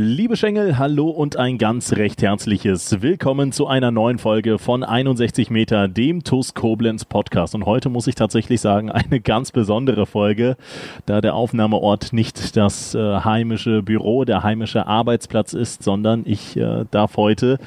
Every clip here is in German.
Liebe Schengel, hallo und ein ganz recht herzliches Willkommen zu einer neuen Folge von 61 Meter, dem TUS Koblenz Podcast. Und heute muss ich tatsächlich sagen, eine ganz besondere Folge, da der Aufnahmeort nicht das äh, heimische Büro, der heimische Arbeitsplatz ist, sondern ich äh, darf heute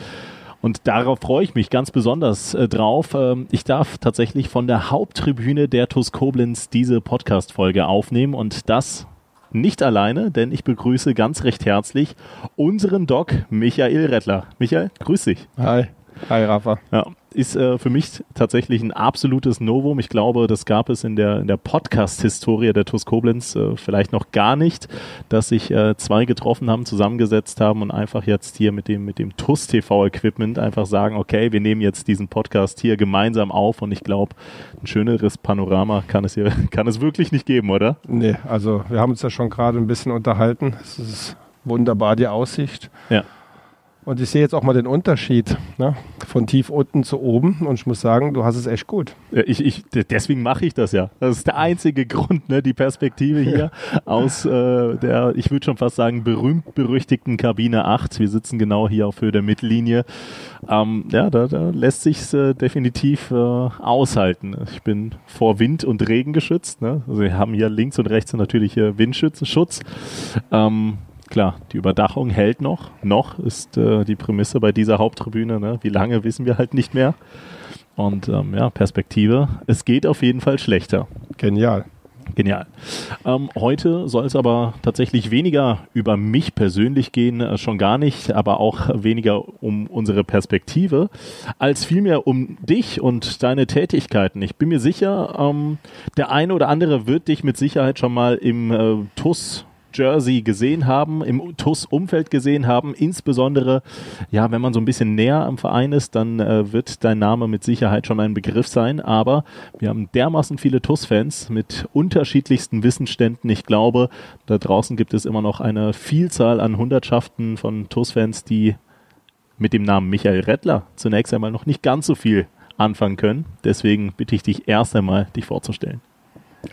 und darauf freue ich mich ganz besonders äh, drauf. Ähm, ich darf tatsächlich von der Haupttribüne der TUS Koblenz diese Podcast-Folge aufnehmen und das nicht alleine, denn ich begrüße ganz recht herzlich unseren Doc Michael Rettler. Michael, grüß dich. Hi. Hi, Rafa. Ja, ist äh, für mich tatsächlich ein absolutes Novum. Ich glaube, das gab es in der, in der Podcast-Historie der TUS Koblenz äh, vielleicht noch gar nicht, dass sich äh, zwei getroffen haben, zusammengesetzt haben und einfach jetzt hier mit dem, mit dem TUS TV-Equipment einfach sagen, okay, wir nehmen jetzt diesen Podcast hier gemeinsam auf und ich glaube, ein schöneres Panorama kann es hier, kann es wirklich nicht geben, oder? Nee, also wir haben uns ja schon gerade ein bisschen unterhalten. Es ist wunderbar, die Aussicht. Ja. Und ich sehe jetzt auch mal den Unterschied ne? von tief unten zu oben. Und ich muss sagen, du hast es echt gut. Ja, ich, ich, deswegen mache ich das ja. Das ist der einzige Grund, ne? die Perspektive hier ja. aus äh, der, ich würde schon fast sagen, berühmt-berüchtigten Kabine 8. Wir sitzen genau hier auf Höhe der Mittellinie. Ähm, ja, da, da lässt sich äh, definitiv äh, aushalten. Ich bin vor Wind und Regen geschützt. Ne? Also wir haben hier links und rechts natürlich Windschutz. Ähm, klar, die Überdachung hält noch. Noch ist äh, die Prämisse bei dieser Haupttribüne. Ne? Wie lange wissen wir halt nicht mehr. Und ähm, ja, Perspektive. Es geht auf jeden Fall schlechter. Genial. Genial. Ähm, heute soll es aber tatsächlich weniger über mich persönlich gehen, äh, schon gar nicht, aber auch weniger um unsere Perspektive, als vielmehr um dich und deine Tätigkeiten. Ich bin mir sicher, ähm, der eine oder andere wird dich mit Sicherheit schon mal im äh, TUS Jersey gesehen haben, im TUS-Umfeld gesehen haben. Insbesondere, ja, wenn man so ein bisschen näher am Verein ist, dann äh, wird dein Name mit Sicherheit schon ein Begriff sein. Aber wir haben dermaßen viele TUS-Fans mit unterschiedlichsten Wissensständen. Ich glaube, da draußen gibt es immer noch eine Vielzahl an Hundertschaften von TUS-Fans, die mit dem Namen Michael Rettler zunächst einmal noch nicht ganz so viel anfangen können. Deswegen bitte ich dich erst einmal, dich vorzustellen.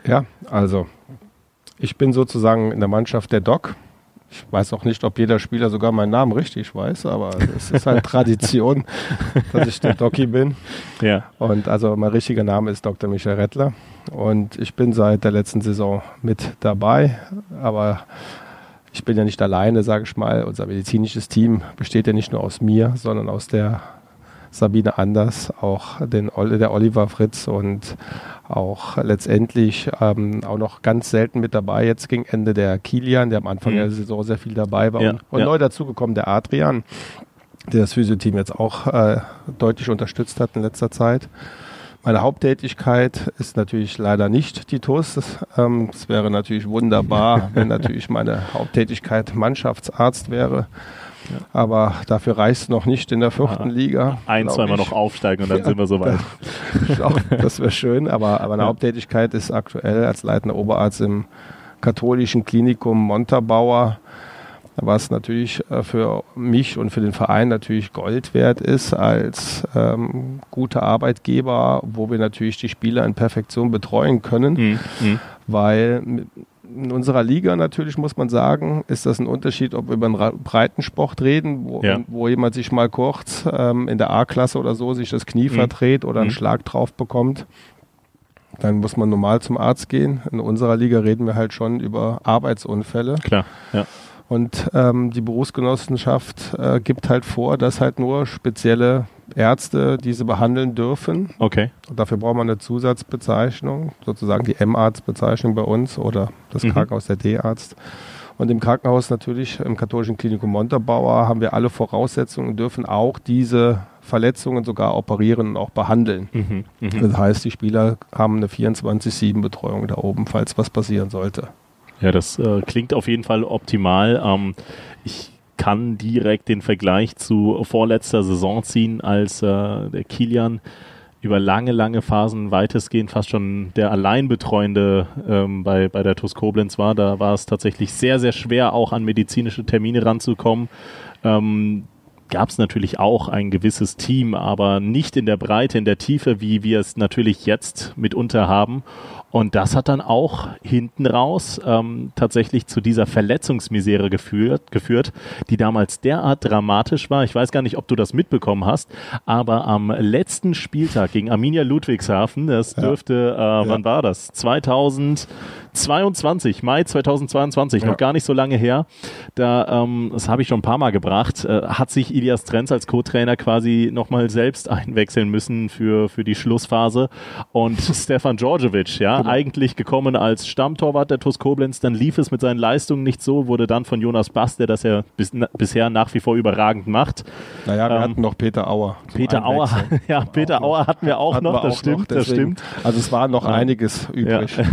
Ja, also ich bin sozusagen in der Mannschaft der Doc. Ich weiß auch nicht, ob jeder Spieler sogar meinen Namen richtig weiß, aber es ist halt Tradition, dass ich der Doci bin. Ja. Und also mein richtiger Name ist Dr. Michael Rettler. Und ich bin seit der letzten Saison mit dabei. Aber ich bin ja nicht alleine, sage ich mal. Unser medizinisches Team besteht ja nicht nur aus mir, sondern aus der Sabine Anders, auch den, der Oliver Fritz und auch letztendlich ähm, auch noch ganz selten mit dabei. Jetzt ging Ende der Kilian, der am Anfang mhm. der Saison sehr viel dabei war. Ja, und, und ja. neu dazugekommen der Adrian, der das Physioteam jetzt auch äh, deutlich unterstützt hat in letzter Zeit. Meine Haupttätigkeit ist natürlich leider nicht die TUS. Es ähm, wäre natürlich wunderbar, wenn natürlich meine Haupttätigkeit Mannschaftsarzt wäre. Aber dafür reicht noch nicht in der vierten ja, Liga. Ein, zweimal noch aufsteigen und dann ja, sind wir soweit. das wäre schön, aber, aber eine. Haupttätigkeit ist aktuell als leitender Oberarzt im katholischen Klinikum Montabaur, was natürlich äh, für mich und für den Verein natürlich Gold wert ist als ähm, guter Arbeitgeber, wo wir natürlich die Spieler in Perfektion betreuen können, mhm. mhm. weil in unserer Liga natürlich, muss man sagen, ist das ein Unterschied, ob wir über einen Breitensport reden, wo, ja. wo jemand sich mal kurz ähm, in der A-Klasse oder so sich das Knie mhm. verdreht oder einen mhm. Schlag drauf bekommt. Dann muss man normal zum Arzt gehen. In unserer Liga reden wir halt schon über Arbeitsunfälle. Klar, ja. Und ähm, die Berufsgenossenschaft äh, gibt halt vor, dass halt nur spezielle Ärzte diese behandeln dürfen. Okay. Und dafür braucht man eine Zusatzbezeichnung, sozusagen die M-Arzt-Bezeichnung bei uns oder das mhm. Krankenhaus der D-Arzt. Und im Krankenhaus natürlich, im katholischen Klinikum Montabaur, haben wir alle Voraussetzungen und dürfen auch diese Verletzungen sogar operieren und auch behandeln. Mhm, mh. Das heißt, die Spieler haben eine 24-7-Betreuung da oben, falls was passieren sollte. Ja, das äh, klingt auf jeden Fall optimal. Ähm, ich kann direkt den Vergleich zu vorletzter Saison ziehen, als äh, der Kilian über lange, lange Phasen weitestgehend fast schon der Alleinbetreuende ähm, bei, bei der TUS Koblenz war. Da war es tatsächlich sehr, sehr schwer, auch an medizinische Termine ranzukommen. Ähm, gab es natürlich auch ein gewisses Team, aber nicht in der Breite, in der Tiefe, wie wir es natürlich jetzt mitunter haben. Und das hat dann auch hinten raus ähm, tatsächlich zu dieser Verletzungsmisere geführt, geführt, die damals derart dramatisch war. Ich weiß gar nicht, ob du das mitbekommen hast, aber am letzten Spieltag gegen Arminia Ludwigshafen, das dürfte, äh, ja. wann war das? 2022, Mai 2022, ja. noch gar nicht so lange her. Da, ähm, das habe ich schon ein paar Mal gebracht, äh, hat sich Ilias Trenz als Co-Trainer quasi nochmal selbst einwechseln müssen für, für die Schlussphase. Und Stefan Djordjevic, ja, genau. eigentlich gekommen als Stammtorwart der TuS Koblenz, dann lief es mit seinen Leistungen nicht so, wurde dann von Jonas Bass, der das ja bis, na, bisher nach wie vor überragend macht. Naja, wir ähm, hatten noch Peter Auer. Peter Auer, ja, Peter Auer hatten wir auch hatten noch, wir das auch stimmt, noch, das stimmt. Also es war noch ja. einiges übrig.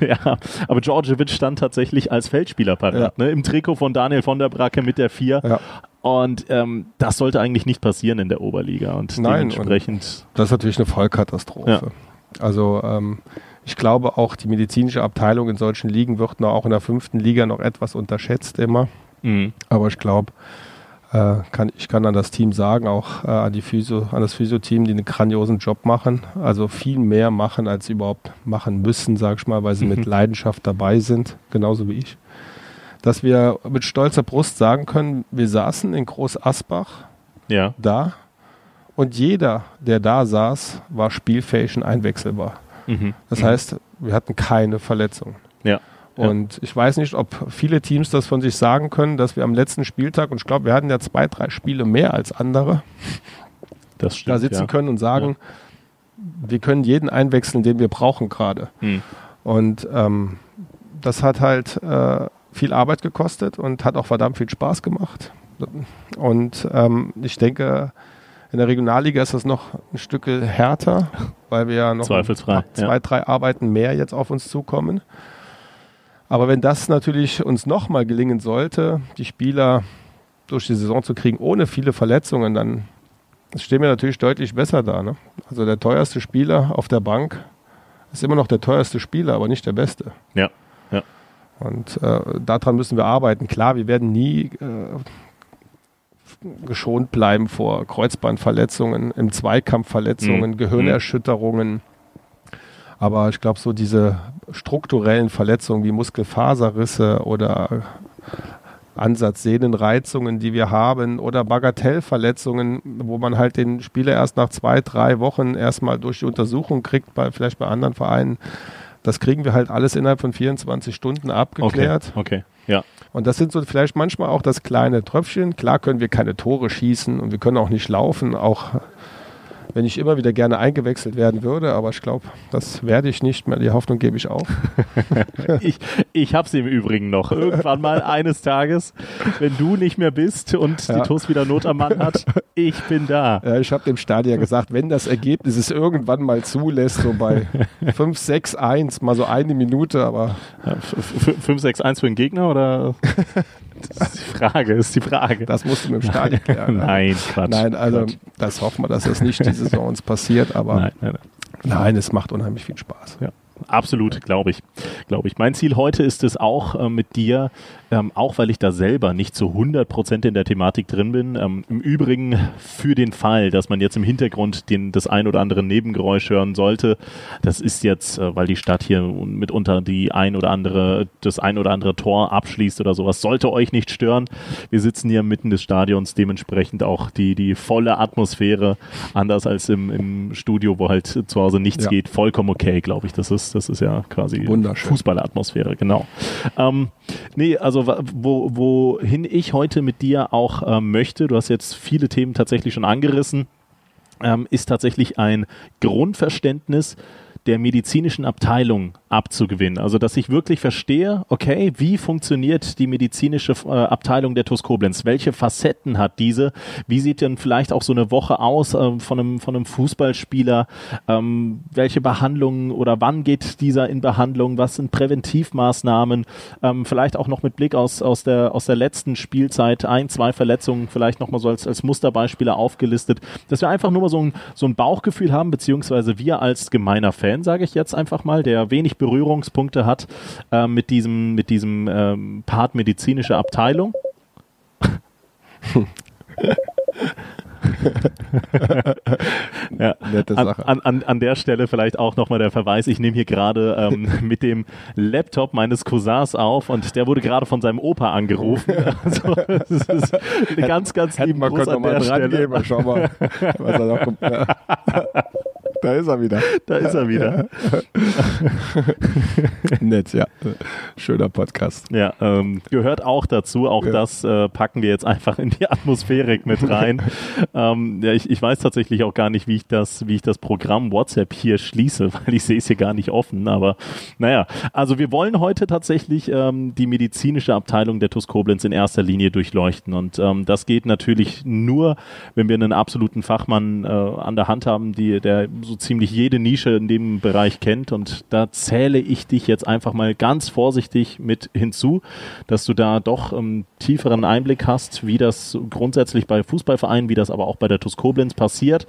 Ja, ja. aber Djordjevic stand tatsächlich als Feldspieler parat, ja. ne? im Trikot von Daniel von der Bracke mit der 4. Ja. Und ähm, das sollte eigentlich nicht passieren in der Oberliga. Und Nein, dementsprechend. Und das ist natürlich eine Vollkatastrophe. Ja. Also ähm, ich glaube auch die medizinische Abteilung in solchen Ligen wird noch auch in der fünften Liga noch etwas unterschätzt immer. Mhm. Aber ich glaube, äh, kann, ich kann an das Team sagen, auch äh, an, die Physio, an das Physio-Team, die einen grandiosen Job machen. Also viel mehr machen, als sie überhaupt machen müssen, sag ich mal, weil sie mhm. mit Leidenschaft dabei sind, genauso wie ich dass wir mit stolzer Brust sagen können, wir saßen in Groß Asbach ja. da und jeder, der da saß, war spielfähig und einwechselbar. Mhm. Das mhm. heißt, wir hatten keine Verletzung. Ja. Und ich weiß nicht, ob viele Teams das von sich sagen können, dass wir am letzten Spieltag, und ich glaube, wir hatten ja zwei, drei Spiele mehr als andere, stimmt, da sitzen ja. können und sagen, ja. wir können jeden einwechseln, den wir brauchen gerade. Mhm. Und ähm, das hat halt äh, viel Arbeit gekostet und hat auch verdammt viel Spaß gemacht. Und ähm, ich denke, in der Regionalliga ist das noch ein Stück härter, weil wir ja noch zwei, drei Arbeiten mehr jetzt auf uns zukommen. Aber wenn das natürlich uns nochmal gelingen sollte, die Spieler durch die Saison zu kriegen, ohne viele Verletzungen, dann stehen wir natürlich deutlich besser da. Ne? Also der teuerste Spieler auf der Bank ist immer noch der teuerste Spieler, aber nicht der beste. Ja. Und äh, daran müssen wir arbeiten. Klar, wir werden nie äh, geschont bleiben vor Kreuzbandverletzungen, im Zweikampf Verletzungen, mhm. Gehirnerschütterungen. Aber ich glaube, so diese strukturellen Verletzungen wie Muskelfaserrisse oder Ansatzsehnenreizungen, die wir haben, oder Bagatellverletzungen, wo man halt den Spieler erst nach zwei, drei Wochen erstmal durch die Untersuchung kriegt, bei, vielleicht bei anderen Vereinen, das kriegen wir halt alles innerhalb von 24 Stunden abgeklärt. Okay, okay. ja. Und das sind so vielleicht manchmal auch das kleine Tröpfchen. Klar können wir keine Tore schießen und wir können auch nicht laufen. Auch wenn ich immer wieder gerne eingewechselt werden würde, aber ich glaube, das werde ich nicht mehr. Die Hoffnung gebe ich auf. ich ich habe sie im Übrigen noch. Irgendwann mal eines Tages, wenn du nicht mehr bist und ja. die TUS wieder Not am Mann hat, ich bin da. Ja, ich habe dem Stadion gesagt, wenn das Ergebnis es irgendwann mal zulässt, so bei 5, 6, 1, mal so eine Minute, aber. Ja, 5, 6, 1 für den Gegner oder? Das ist die Frage, ist die Frage. Das musst du mit dem Stadion klären. nein, Quatsch. Nein, also Quatsch. das hoffen wir, dass das nicht diese Saison uns passiert, aber nein, nein, nein. nein, es macht unheimlich viel Spaß. Ja. Absolut, glaube ich. Glaube ich. Mein Ziel heute ist es auch äh, mit dir, ähm, auch weil ich da selber nicht zu 100 Prozent in der Thematik drin bin. Ähm, Im Übrigen für den Fall, dass man jetzt im Hintergrund den, das ein oder andere Nebengeräusch hören sollte. Das ist jetzt, äh, weil die Stadt hier mitunter die ein oder andere, das ein oder andere Tor abschließt oder sowas. Sollte euch nicht stören. Wir sitzen hier mitten des Stadions, dementsprechend auch die, die volle Atmosphäre, anders als im, im Studio, wo halt zu Hause nichts ja. geht, vollkommen okay, glaube ich. Das ist, das ist ja quasi Fußballatmosphäre, genau. Ähm, nee, also wo, wohin ich heute mit dir auch ähm, möchte, du hast jetzt viele Themen tatsächlich schon angerissen, ähm, ist tatsächlich ein Grundverständnis der medizinischen Abteilung abzugewinnen. Also, dass ich wirklich verstehe, okay, wie funktioniert die medizinische äh, Abteilung der TUS Koblenz? Welche Facetten hat diese? Wie sieht denn vielleicht auch so eine Woche aus äh, von, einem, von einem Fußballspieler? Ähm, welche Behandlungen oder wann geht dieser in Behandlung? Was sind Präventivmaßnahmen? Ähm, vielleicht auch noch mit Blick aus, aus, der, aus der letzten Spielzeit, ein, zwei Verletzungen, vielleicht nochmal so als, als Musterbeispiele aufgelistet, dass wir einfach nur mal so ein, so ein Bauchgefühl haben, beziehungsweise wir als gemeiner Fan, sage ich jetzt einfach mal, der wenig Berührungspunkte hat äh, mit diesem, mit diesem ähm, Part medizinische Abteilung. ja. Sache. An, an, an der Stelle vielleicht auch nochmal der Verweis, ich nehme hier gerade ähm, mit dem Laptop meines Cousins auf und der wurde gerade von seinem Opa angerufen. Also, das ist eine ganz, ganz lieben Gruß an der Stelle. Geben, schau mal, was er noch kommt. Ja. Da ist er wieder. Da ist er wieder. Nett, ja. Schöner Podcast. Ja, ähm, gehört auch dazu. Auch ja. das äh, packen wir jetzt einfach in die Atmosphärik mit rein. ähm, ja, ich, ich weiß tatsächlich auch gar nicht, wie ich das, wie ich das Programm WhatsApp hier schließe, weil ich sehe es hier gar nicht offen. Aber naja, also wir wollen heute tatsächlich ähm, die medizinische Abteilung der TUS Koblenz in erster Linie durchleuchten. Und ähm, das geht natürlich nur, wenn wir einen absoluten Fachmann äh, an der Hand haben, die, der so ziemlich jede Nische in dem Bereich kennt. Und da zähle ich dich jetzt einfach mal ganz vorsichtig mit hinzu, dass du da doch einen tieferen Einblick hast, wie das grundsätzlich bei Fußballvereinen, wie das aber auch bei der TuS Koblenz passiert.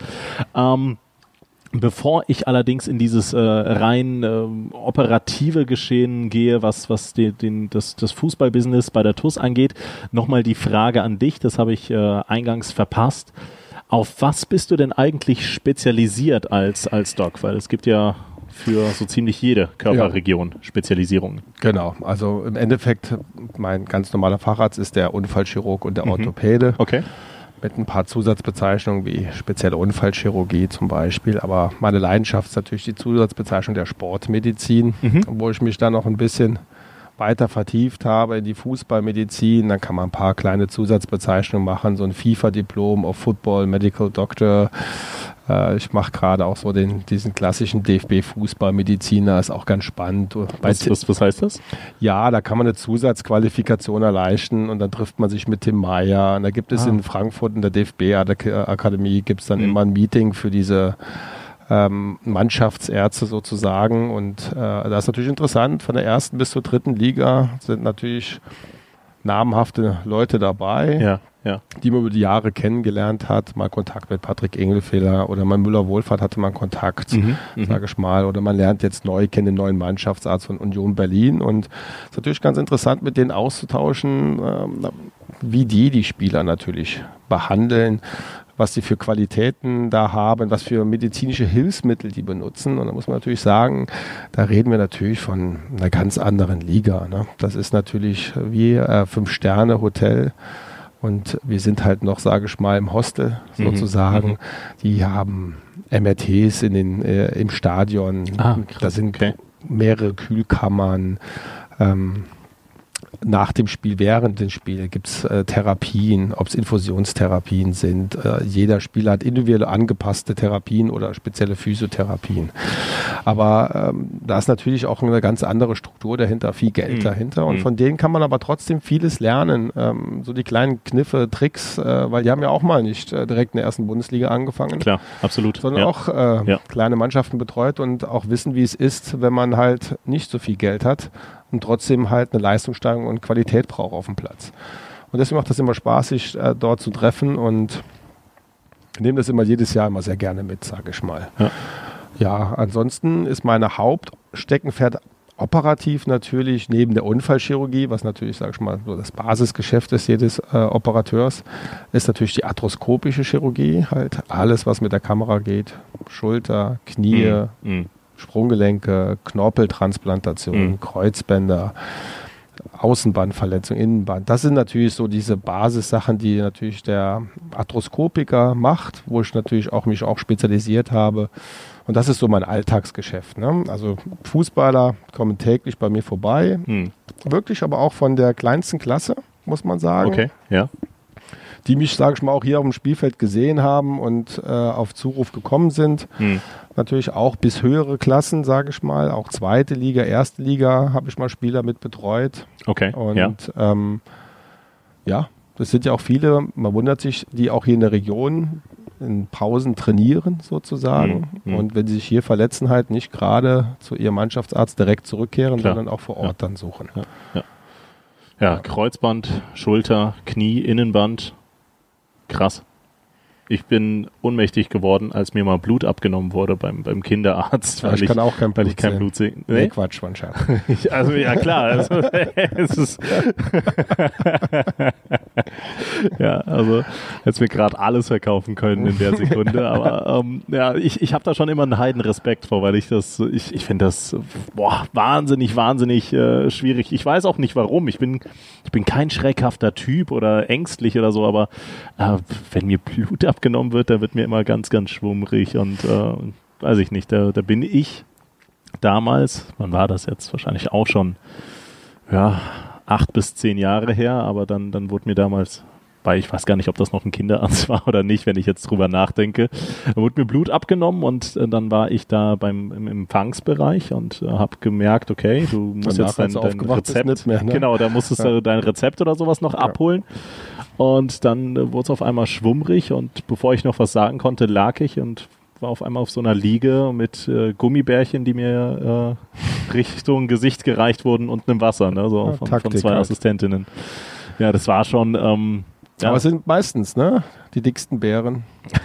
Ähm, Bevor ich allerdings in dieses äh, rein äh, operative Geschehen gehe, was, was die, den, das, das Fußballbusiness bei der TUS angeht, nochmal die Frage an dich, das habe ich äh, eingangs verpasst. Auf was bist du denn eigentlich spezialisiert als, als Doc? Weil es gibt ja für so ziemlich jede Körperregion ja. Spezialisierungen. Genau, also im Endeffekt, mein ganz normaler Facharzt ist der Unfallchirurg und der mhm. Orthopäde. Okay. Mit ein paar Zusatzbezeichnungen wie spezielle Unfallchirurgie zum Beispiel. Aber meine Leidenschaft ist natürlich die Zusatzbezeichnung der Sportmedizin, mhm. wo ich mich da noch ein bisschen weiter vertieft habe in die Fußballmedizin, dann kann man ein paar kleine Zusatzbezeichnungen machen, so ein FIFA-Diplom auf Football Medical Doctor. Äh, ich mache gerade auch so den, diesen klassischen DFB-Fußballmediziner, ist auch ganz spannend. Was, was, was, heißt das? Ja, da kann man eine Zusatzqualifikation erleichtern und dann trifft man sich mit Tim Meyer. Und da gibt es ah. in Frankfurt in der DFB-Akademie gibt es dann mhm. immer ein Meeting für diese ähm, Mannschaftsärzte sozusagen. Und äh, das ist natürlich interessant. Von der ersten bis zur dritten Liga sind natürlich namhafte Leute dabei, ja, ja. die man über die Jahre kennengelernt hat. Mal Kontakt mit Patrick Engelfehler oder mal Müller-Wohlfahrt hatte man Kontakt, mhm, mhm, sage ich mal. Oder man lernt jetzt neu kennen den neuen Mannschaftsarzt von Union Berlin. Und es ist natürlich ganz interessant, mit denen auszutauschen, äh, wie die die Spieler natürlich behandeln, was sie für Qualitäten da haben, was für medizinische Hilfsmittel die benutzen. Und da muss man natürlich sagen, da reden wir natürlich von einer ganz anderen Liga. Ne? Das ist natürlich wie äh, Fünf-Sterne-Hotel. Und wir sind halt noch, sage ich mal, im Hostel mhm. sozusagen. Mhm. Die haben MRTs in den, äh, im Stadion. Ah, da sind okay. mehrere Kühlkammern. Ähm, nach dem Spiel, während dem Spiel gibt es äh, Therapien, ob es Infusionstherapien sind. Äh, jeder Spieler hat individuell angepasste Therapien oder spezielle Physiotherapien. Aber ähm, da ist natürlich auch eine ganz andere Struktur dahinter, viel Geld mhm. dahinter. Und mhm. von denen kann man aber trotzdem vieles lernen. Ähm, so die kleinen Kniffe, Tricks, äh, weil die haben ja auch mal nicht äh, direkt in der ersten Bundesliga angefangen. Klar, absolut. Sondern ja. auch äh, ja. kleine Mannschaften betreut und auch wissen, wie es ist, wenn man halt nicht so viel Geld hat und trotzdem halt eine Leistungssteigerung und Qualität braucht auf dem Platz. Und deswegen macht das immer Spaß, sich äh, dort zu treffen und nehme das immer jedes Jahr immer sehr gerne mit, sage ich mal. Ja. ja, ansonsten ist meine Hauptsteckenpferd operativ natürlich neben der Unfallchirurgie, was natürlich, sage ich mal, so das Basisgeschäft ist jedes äh, Operateurs, ist natürlich die arthroskopische Chirurgie, halt alles, was mit der Kamera geht, Schulter, Knie, mhm. Sprunggelenke, Knorpeltransplantation, mhm. Kreuzbänder, Außenbandverletzung, Innenband. Das sind natürlich so diese Basissachen, die natürlich der Arthroskopiker macht, wo ich natürlich auch mich auch spezialisiert habe. Und das ist so mein Alltagsgeschäft. Ne? Also Fußballer kommen täglich bei mir vorbei. Hm. Wirklich aber auch von der kleinsten Klasse, muss man sagen. Okay, ja die mich, sage ich mal, auch hier auf dem Spielfeld gesehen haben und äh, auf Zuruf gekommen sind. Hm. Natürlich auch bis höhere Klassen, sage ich mal, auch zweite Liga, erste Liga habe ich mal Spieler mit betreut. Okay. Und ja, ähm, ja das sind ja auch viele, man wundert sich, die auch hier in der Region in Pausen trainieren sozusagen. Mhm. Und wenn sie sich hier verletzen, halt nicht gerade zu ihrem Mannschaftsarzt direkt zurückkehren, Klar. sondern auch vor Ort ja. dann suchen. Ja. Ja. ja, Kreuzband, Schulter, Knie, Innenband. Krass ich bin ohnmächtig geworden, als mir mal Blut abgenommen wurde beim, beim Kinderarzt. Weil ich, ich kann auch kein Blut, ich kein Blut sehen. Nee? nee, Quatsch, mein Schatz. also ja klar. Also, es ist ja, also hätte mir gerade alles verkaufen können in der Sekunde. Aber ähm, ja, ich, ich habe da schon immer einen Heidenrespekt vor, weil ich das, ich, ich finde das boah, wahnsinnig, wahnsinnig äh, schwierig. Ich weiß auch nicht warum. Ich bin, ich bin kein schreckhafter Typ oder ängstlich oder so, aber äh, wenn mir Blut ab abgenommen wird, da wird mir immer ganz, ganz schwummrig und äh, weiß ich nicht, da, da bin ich damals, wann war das jetzt? Wahrscheinlich auch schon, ja, acht bis zehn Jahre her, aber dann, dann wurde mir damals weil ich weiß gar nicht, ob das noch ein Kinderarzt war oder nicht, wenn ich jetzt drüber nachdenke. Da wurde mir Blut abgenommen und äh, dann war ich da beim im Empfangsbereich und äh, habe gemerkt, okay, du musst Danach, jetzt dein, dein Rezept, mehr, ne? genau, da musstest ja. du dein Rezept oder sowas noch ja. abholen. Und dann äh, wurde es auf einmal schwummrig und bevor ich noch was sagen konnte, lag ich und war auf einmal auf so einer Liege mit äh, Gummibärchen, die mir äh, Richtung Gesicht gereicht wurden und einem Wasser, ne, so ja, von, von, zwei halt. Assistentinnen. Ja, das war schon. Ähm, ja. Aber es sind meistens, ne? Die dicksten Bären.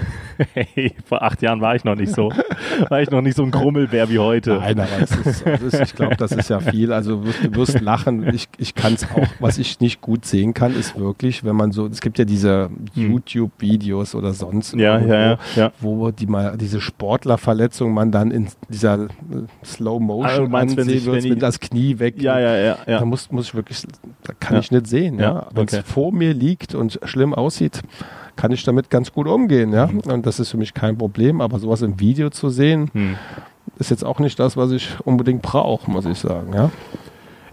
hey, vor acht Jahren war ich noch nicht so. War ich noch nicht so ein Krummelbär wie heute. Nein, aber es ist, ist, ich glaube, das ist ja viel. Also du wirst, du wirst lachen. Ich, ich kann es auch, was ich nicht gut sehen kann, ist wirklich, wenn man so, es gibt ja diese hm. YouTube-Videos oder sonst, ja, irgendwo, ja, ja, wo die mal diese Sportlerverletzung man dann in dieser äh, Slow Motion also ansehen wird, wenn das Knie weg. Ja, ja, ja. ja. Da muss, muss ich wirklich, da kann ich nicht sehen. Ja, Wenn es okay. vor mir liegt und schlimm aussieht, kann ich damit ganz gut umgehen, ja. Mhm. Und das ist für mich kein Problem, aber sowas im Video zu sehen, mhm. ist jetzt auch nicht das, was ich unbedingt brauche, muss ich sagen, ja.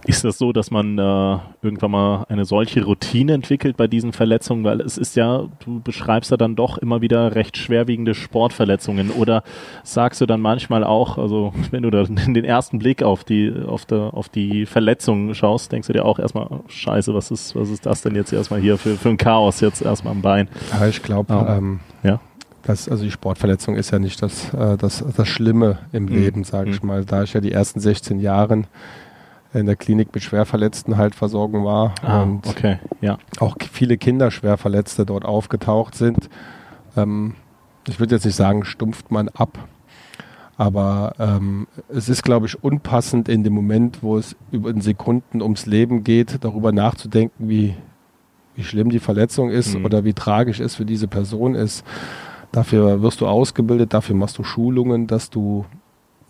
Ist das so, dass man äh, irgendwann mal eine solche Routine entwickelt bei diesen Verletzungen? Weil es ist ja, du beschreibst ja dann doch immer wieder recht schwerwiegende Sportverletzungen. Oder sagst du dann manchmal auch, also wenn du da den ersten Blick auf die, auf der, auf die Verletzungen schaust, denkst du dir auch erstmal, oh, scheiße, was ist, was ist das denn jetzt erstmal hier für, für ein Chaos jetzt erstmal am Bein? Ja, ich glaube, oh. ähm, ja. Das, also die Sportverletzung ist ja nicht das, äh, das, das Schlimme im mhm. Leben, sage ich mhm. mal. Da ich ja die ersten 16 Jahre in der Klinik mit Schwerverletzten halt versorgen war. Ah, und okay, ja. Auch viele Kinderschwerverletzte dort aufgetaucht sind. Ähm, ich würde jetzt nicht sagen, stumpft man ab. Aber ähm, es ist, glaube ich, unpassend in dem Moment, wo es über in Sekunden ums Leben geht, darüber nachzudenken, wie, wie schlimm die Verletzung ist mhm. oder wie tragisch es für diese Person ist. Dafür wirst du ausgebildet, dafür machst du Schulungen, dass du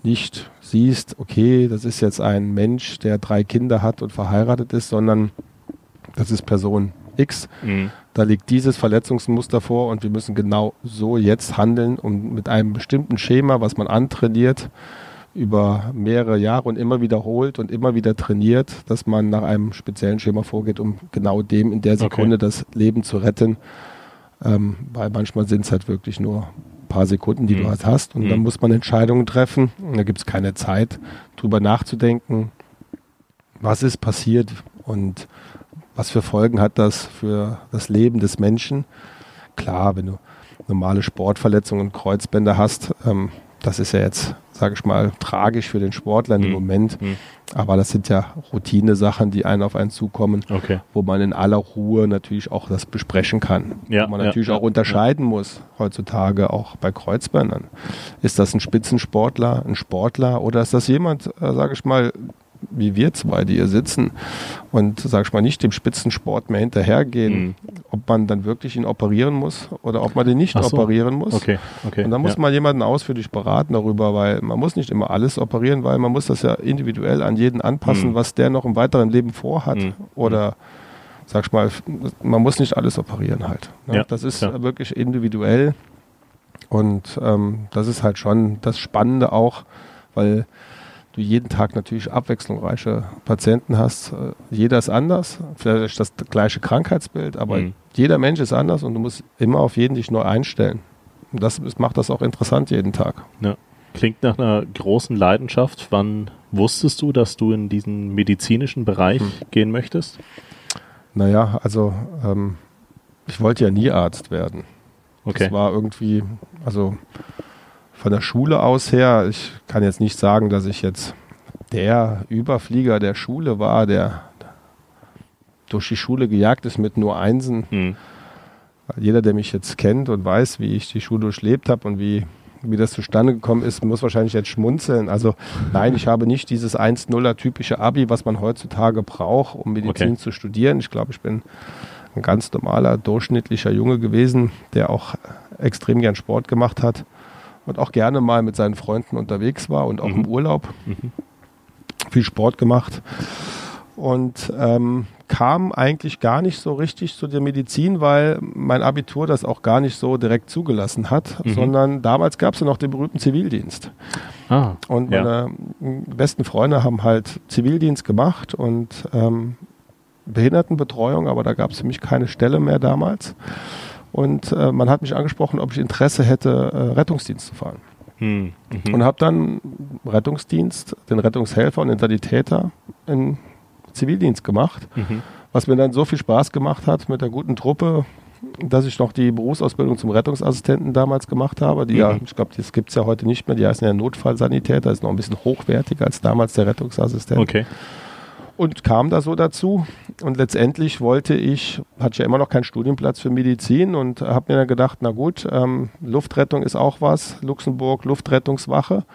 nicht siehst, okay, das ist jetzt ein Mensch, der drei Kinder hat und verheiratet ist, sondern das ist Person X. Mhm. Da liegt dieses Verletzungsmuster vor und wir müssen genau so jetzt handeln und mit einem bestimmten Schema, was man antrainiert, über mehrere Jahre und immer wiederholt und immer wieder trainiert, dass man nach einem speziellen Schema vorgeht, um genau dem in der Sekunde okay. das Leben zu retten. Ähm, weil manchmal sind es halt wirklich nur paar Sekunden, die mhm. du halt hast. Und mhm. dann muss man Entscheidungen treffen. Und da gibt es keine Zeit, drüber nachzudenken, was ist passiert und was für Folgen hat das für das Leben des Menschen. Klar, wenn du normale Sportverletzungen und Kreuzbänder hast, ähm, das ist ja jetzt, sage ich mal, tragisch für den Sportler in dem mhm. Moment. Mhm. Aber das sind ja Routine-Sachen, die einen auf einen zukommen, okay. wo man in aller Ruhe natürlich auch das besprechen kann. Ja, wo man natürlich ja, auch unterscheiden muss, heutzutage auch bei Kreuzbändern. Ist das ein Spitzensportler, ein Sportler oder ist das jemand, äh, sage ich mal, wie wir zwei, die hier sitzen und, sag ich mal, nicht dem Spitzensport mehr hinterhergehen, mhm. ob man dann wirklich ihn operieren muss oder ob man den nicht so. operieren muss. Okay. Okay. Und dann muss ja. man jemanden ausführlich beraten darüber, weil man muss nicht immer alles operieren, weil man muss das ja individuell an jeden anpassen, mhm. was der noch im weiteren Leben vorhat. Mhm. Oder sag ich mal, man muss nicht alles operieren halt. Ne? Ja. Das ist ja. wirklich individuell und ähm, das ist halt schon das Spannende auch, weil du jeden Tag natürlich abwechslungsreiche Patienten hast. Äh, jeder ist anders, vielleicht das gleiche Krankheitsbild, aber mhm. jeder Mensch ist anders und du musst immer auf jeden dich neu einstellen. Und das macht das auch interessant jeden Tag. Ja. Klingt nach einer großen Leidenschaft. Wann wusstest du, dass du in diesen medizinischen Bereich hm. gehen möchtest? Naja, also ähm, ich wollte ja nie Arzt werden. Okay. Das war irgendwie, also von der Schule aus her, ich kann jetzt nicht sagen, dass ich jetzt der Überflieger der Schule war, der durch die Schule gejagt ist mit nur Einsen. Hm. Jeder, der mich jetzt kennt und weiß, wie ich die Schule durchlebt habe und wie, wie das zustande gekommen ist, muss wahrscheinlich jetzt schmunzeln. Also nein, ich habe nicht dieses 1-0er typische Abi, was man heutzutage braucht, um Medizin okay. zu studieren. Ich glaube, ich bin ein ganz normaler, durchschnittlicher Junge gewesen, der auch extrem gern Sport gemacht hat und auch gerne mal mit seinen Freunden unterwegs war und auch mhm. im Urlaub. Mhm. Viel Sport gemacht und ähm, kam eigentlich gar nicht so richtig zu der Medizin, weil mein Abitur das auch gar nicht so direkt zugelassen hat, mhm. sondern damals gab es ja noch den berühmten Zivildienst. Ah, und meine ja. besten Freunde haben halt Zivildienst gemacht und ähm, Behindertenbetreuung, aber da gab es für mich keine Stelle mehr damals. Und äh, man hat mich angesprochen, ob ich Interesse hätte, äh, Rettungsdienst zu fahren. Hm. Mhm. Und habe dann Rettungsdienst, den Rettungshelfer und den Sanitäter in Zivildienst gemacht, mhm. was mir dann so viel Spaß gemacht hat mit der guten Truppe, dass ich noch die Berufsausbildung zum Rettungsassistenten damals gemacht habe. Die mhm. ja, ich glaube, das gibt es ja heute nicht mehr. Die heißen ja Notfallsanitäter, ist noch ein bisschen hochwertiger als damals der Rettungsassistent. Okay und kam da so dazu. Und letztendlich wollte ich, hatte ja immer noch keinen Studienplatz für Medizin und habe mir dann gedacht, na gut, ähm, Luftrettung ist auch was, Luxemburg, Luftrettungswache.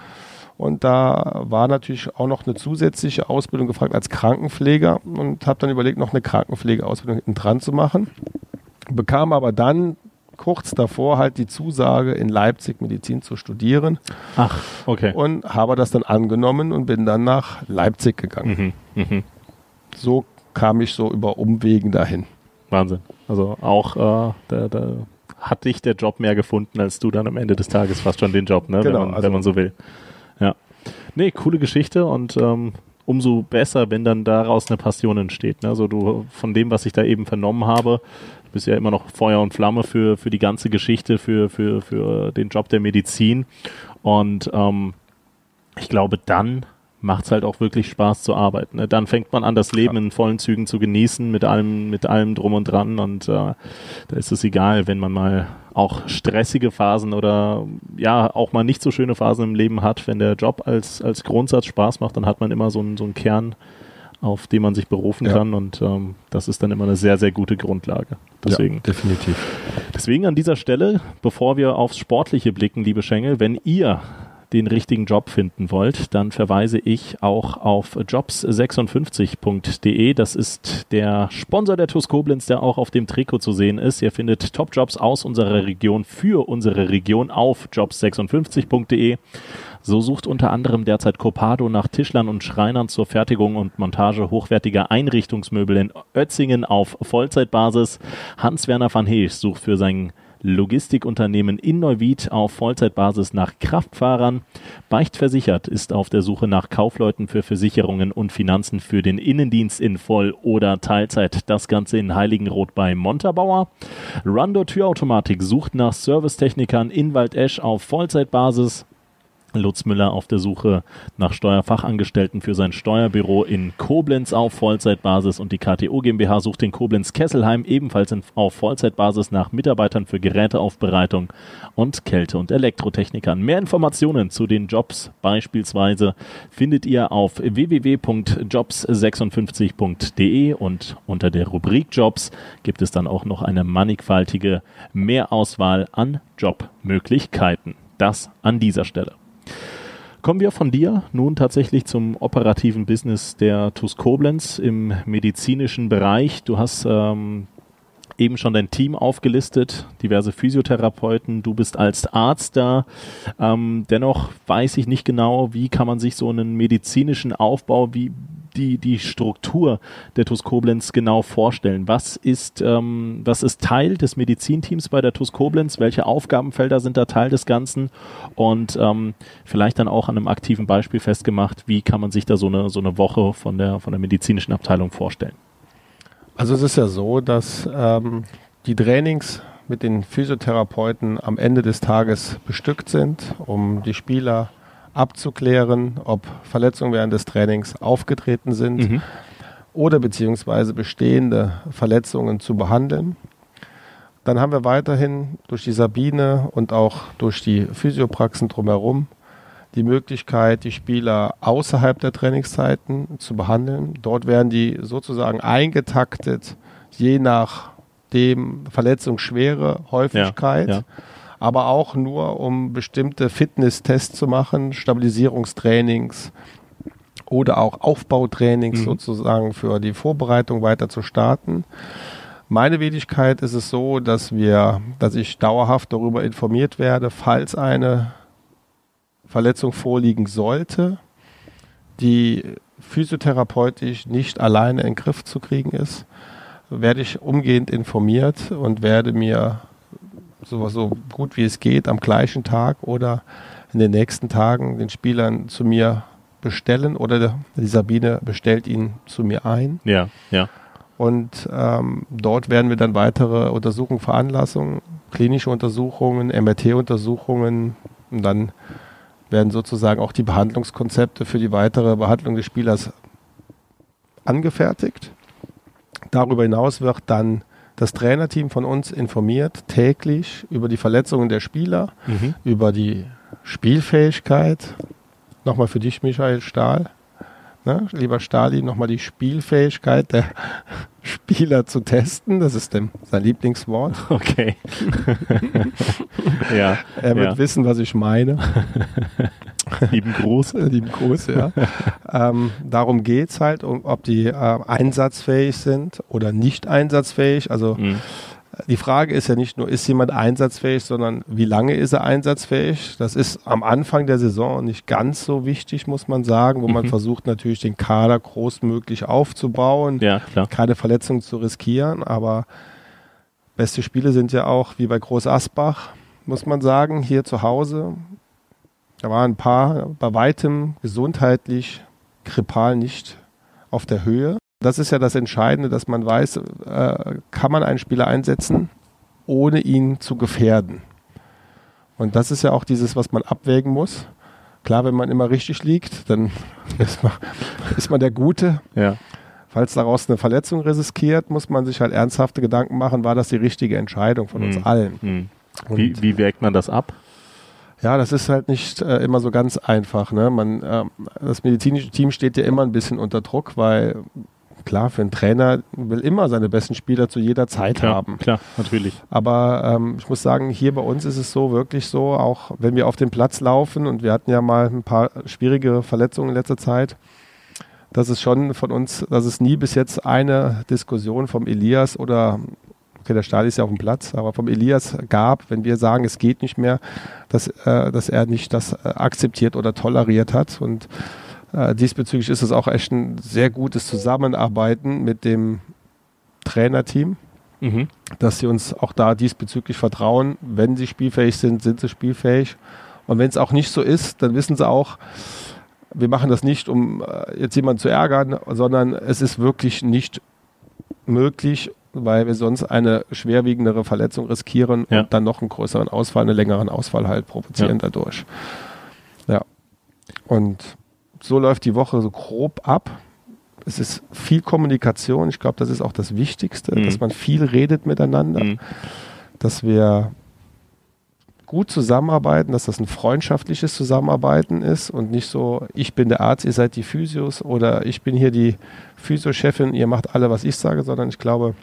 Und da war natürlich auch noch eine zusätzliche Ausbildung gefragt als Krankenpfleger und habe dann überlegt, noch eine Krankenpflegeausbildung hinten dran zu machen. Bekam aber dann kurz davor halt die Zusage, in Leipzig Medizin zu studieren. Ach, okay. Und habe das dann angenommen und bin dann nach Leipzig gegangen. Mhm, mh so kam ich so über Umwegen dahin. Wahnsinn. Also auch äh, da, da hat dich der Job mehr gefunden, als du dann am Ende des Tages fast schon den Job, ne? Genau, wenn, man, also wenn man so will. Ja. Nee, coole Geschichte und ähm, umso besser, wenn dann daraus eine Passion entsteht. Ne? Also du von dem, was ich da eben vernommen habe, du bist ja immer noch Feuer und Flamme für, für die ganze Geschichte, für, für, für den Job der Medizin. Und ähm, ich glaube, dann macht es halt auch wirklich Spaß zu arbeiten. Ne? Dann fängt man an, das Leben in vollen Zügen zu genießen, mit allem, mit allem drum und dran. Und äh, da ist es egal, wenn man mal auch stressige Phasen oder ja, auch mal nicht so schöne Phasen im Leben hat. Wenn der Job als, als Grundsatz Spaß macht, dann hat man immer so einen, so einen Kern, auf den man sich berufen ja. kann. Und ähm, das ist dann immer eine sehr, sehr gute Grundlage. Deswegen. Ja, definitiv. Deswegen an dieser Stelle, bevor wir aufs Sportliche blicken, liebe Schengel, wenn ihr den richtigen Job finden wollt, dann verweise ich auch auf jobs56.de. Das ist der Sponsor der TUS Koblenz, der auch auf dem Trikot zu sehen ist. Ihr findet Top-Jobs aus unserer Region für unsere Region auf jobs56.de. So sucht unter anderem derzeit Copado nach Tischlern und Schreinern zur Fertigung und Montage hochwertiger Einrichtungsmöbel in Ötzingen auf Vollzeitbasis. Hans-Werner van Hees sucht für sein Logistikunternehmen in Neuwied auf Vollzeitbasis nach Kraftfahrern. Beicht versichert ist auf der Suche nach Kaufleuten für Versicherungen und Finanzen für den Innendienst in Voll- oder Teilzeit. Das Ganze in Heiligenroth bei Montabaur. Rando Türautomatik sucht nach Servicetechnikern in Waldesch auf Vollzeitbasis. Lutz Müller auf der Suche nach Steuerfachangestellten für sein Steuerbüro in Koblenz auf Vollzeitbasis und die KTO GmbH sucht in Koblenz-Kesselheim ebenfalls in, auf Vollzeitbasis nach Mitarbeitern für Geräteaufbereitung und Kälte- und Elektrotechnikern. Mehr Informationen zu den Jobs beispielsweise findet ihr auf www.jobs56.de und unter der Rubrik Jobs gibt es dann auch noch eine mannigfaltige Mehrauswahl an Jobmöglichkeiten. Das an dieser Stelle. Kommen wir von dir nun tatsächlich zum operativen Business der TUS Koblenz im medizinischen Bereich. Du hast ähm, eben schon dein Team aufgelistet, diverse Physiotherapeuten, du bist als Arzt da. Ähm, dennoch weiß ich nicht genau, wie kann man sich so einen medizinischen Aufbau, wie, die, die Struktur der TUS Koblenz genau vorstellen? Was ist, ähm, was ist Teil des Medizinteams bei der TUS Koblenz? Welche Aufgabenfelder sind da Teil des Ganzen? Und ähm, vielleicht dann auch an einem aktiven Beispiel festgemacht, wie kann man sich da so eine, so eine Woche von der, von der medizinischen Abteilung vorstellen? Also es ist ja so, dass ähm, die Trainings mit den Physiotherapeuten am Ende des Tages bestückt sind, um die Spieler abzuklären, ob Verletzungen während des Trainings aufgetreten sind mhm. oder beziehungsweise bestehende Verletzungen zu behandeln. Dann haben wir weiterhin durch die Sabine und auch durch die Physiopraxen drumherum die Möglichkeit, die Spieler außerhalb der Trainingszeiten zu behandeln. Dort werden die sozusagen eingetaktet, je nach dem Verletzungsschwere, Häufigkeit. Ja, ja. Aber auch nur, um bestimmte Fitnesstests zu machen, Stabilisierungstrainings oder auch Aufbautrainings mhm. sozusagen für die Vorbereitung weiter zu starten. Meine Wenigkeit ist es so, dass wir, dass ich dauerhaft darüber informiert werde, falls eine Verletzung vorliegen sollte, die physiotherapeutisch nicht alleine in den Griff zu kriegen ist, werde ich umgehend informiert und werde mir so, so gut wie es geht am gleichen Tag oder in den nächsten Tagen den Spielern zu mir bestellen oder die Sabine bestellt ihn zu mir ein. Ja, ja. Und ähm, dort werden wir dann weitere Untersuchungen veranlassen, klinische Untersuchungen, MRT-Untersuchungen und dann werden sozusagen auch die Behandlungskonzepte für die weitere Behandlung des Spielers angefertigt. Darüber hinaus wird dann das Trainerteam von uns informiert täglich über die Verletzungen der Spieler, mhm. über die Spielfähigkeit. Nochmal für dich, Michael Stahl. Ne? Lieber Stali, nochmal die Spielfähigkeit der Spieler zu testen. Das ist dem, sein Lieblingswort. Okay. ja. Er wird ja. wissen, was ich meine. Lieben Gruß. Lieben Gruß, ja. ähm, darum geht es halt, um, ob die äh, einsatzfähig sind oder nicht einsatzfähig. Also mhm. Die Frage ist ja nicht nur, ist jemand einsatzfähig, sondern wie lange ist er einsatzfähig? Das ist am Anfang der Saison nicht ganz so wichtig, muss man sagen, wo mhm. man versucht natürlich den Kader großmöglich aufzubauen, ja, keine Verletzungen zu riskieren, aber beste Spiele sind ja auch wie bei Groß Asbach, muss man sagen, hier zu Hause. Da waren ein paar bei weitem gesundheitlich, grippal nicht auf der Höhe. Das ist ja das Entscheidende, dass man weiß, äh, kann man einen Spieler einsetzen, ohne ihn zu gefährden. Und das ist ja auch dieses, was man abwägen muss. Klar, wenn man immer richtig liegt, dann ist man, ist man der Gute. Ja. Falls daraus eine Verletzung riskiert, muss man sich halt ernsthafte Gedanken machen, war das die richtige Entscheidung von uns mhm. allen. Mhm. Wie, wie wägt man das ab? Ja, das ist halt nicht äh, immer so ganz einfach. Ne? Man, äh, das medizinische Team steht ja immer ein bisschen unter Druck, weil klar, für einen Trainer will immer seine besten Spieler zu jeder Zeit klar, haben. Klar, natürlich. Aber ähm, ich muss sagen, hier bei uns ist es so wirklich so, auch wenn wir auf den Platz laufen und wir hatten ja mal ein paar schwierige Verletzungen in letzter Zeit, dass es schon von uns, dass es nie bis jetzt eine Diskussion vom Elias oder okay, der Stahl ist ja auf dem Platz, aber vom Elias gab, wenn wir sagen, es geht nicht mehr, dass, äh, dass er nicht das äh, akzeptiert oder toleriert hat und äh, diesbezüglich ist es auch echt ein sehr gutes Zusammenarbeiten mit dem Trainerteam, mhm. dass sie uns auch da diesbezüglich vertrauen. Wenn sie spielfähig sind, sind sie spielfähig. Und wenn es auch nicht so ist, dann wissen sie auch, wir machen das nicht, um äh, jetzt jemanden zu ärgern, sondern es ist wirklich nicht möglich, weil wir sonst eine schwerwiegendere Verletzung riskieren ja. und dann noch einen größeren Ausfall, einen längeren Ausfall halt provozieren ja. dadurch. Ja. Und so läuft die Woche so grob ab. Es ist viel Kommunikation. Ich glaube, das ist auch das Wichtigste, mhm. dass man viel redet miteinander, mhm. dass wir gut zusammenarbeiten, dass das ein freundschaftliches Zusammenarbeiten ist und nicht so, ich bin der Arzt, ihr seid die Physios oder ich bin hier die Physiochefin, ihr macht alle, was ich sage, sondern ich glaube,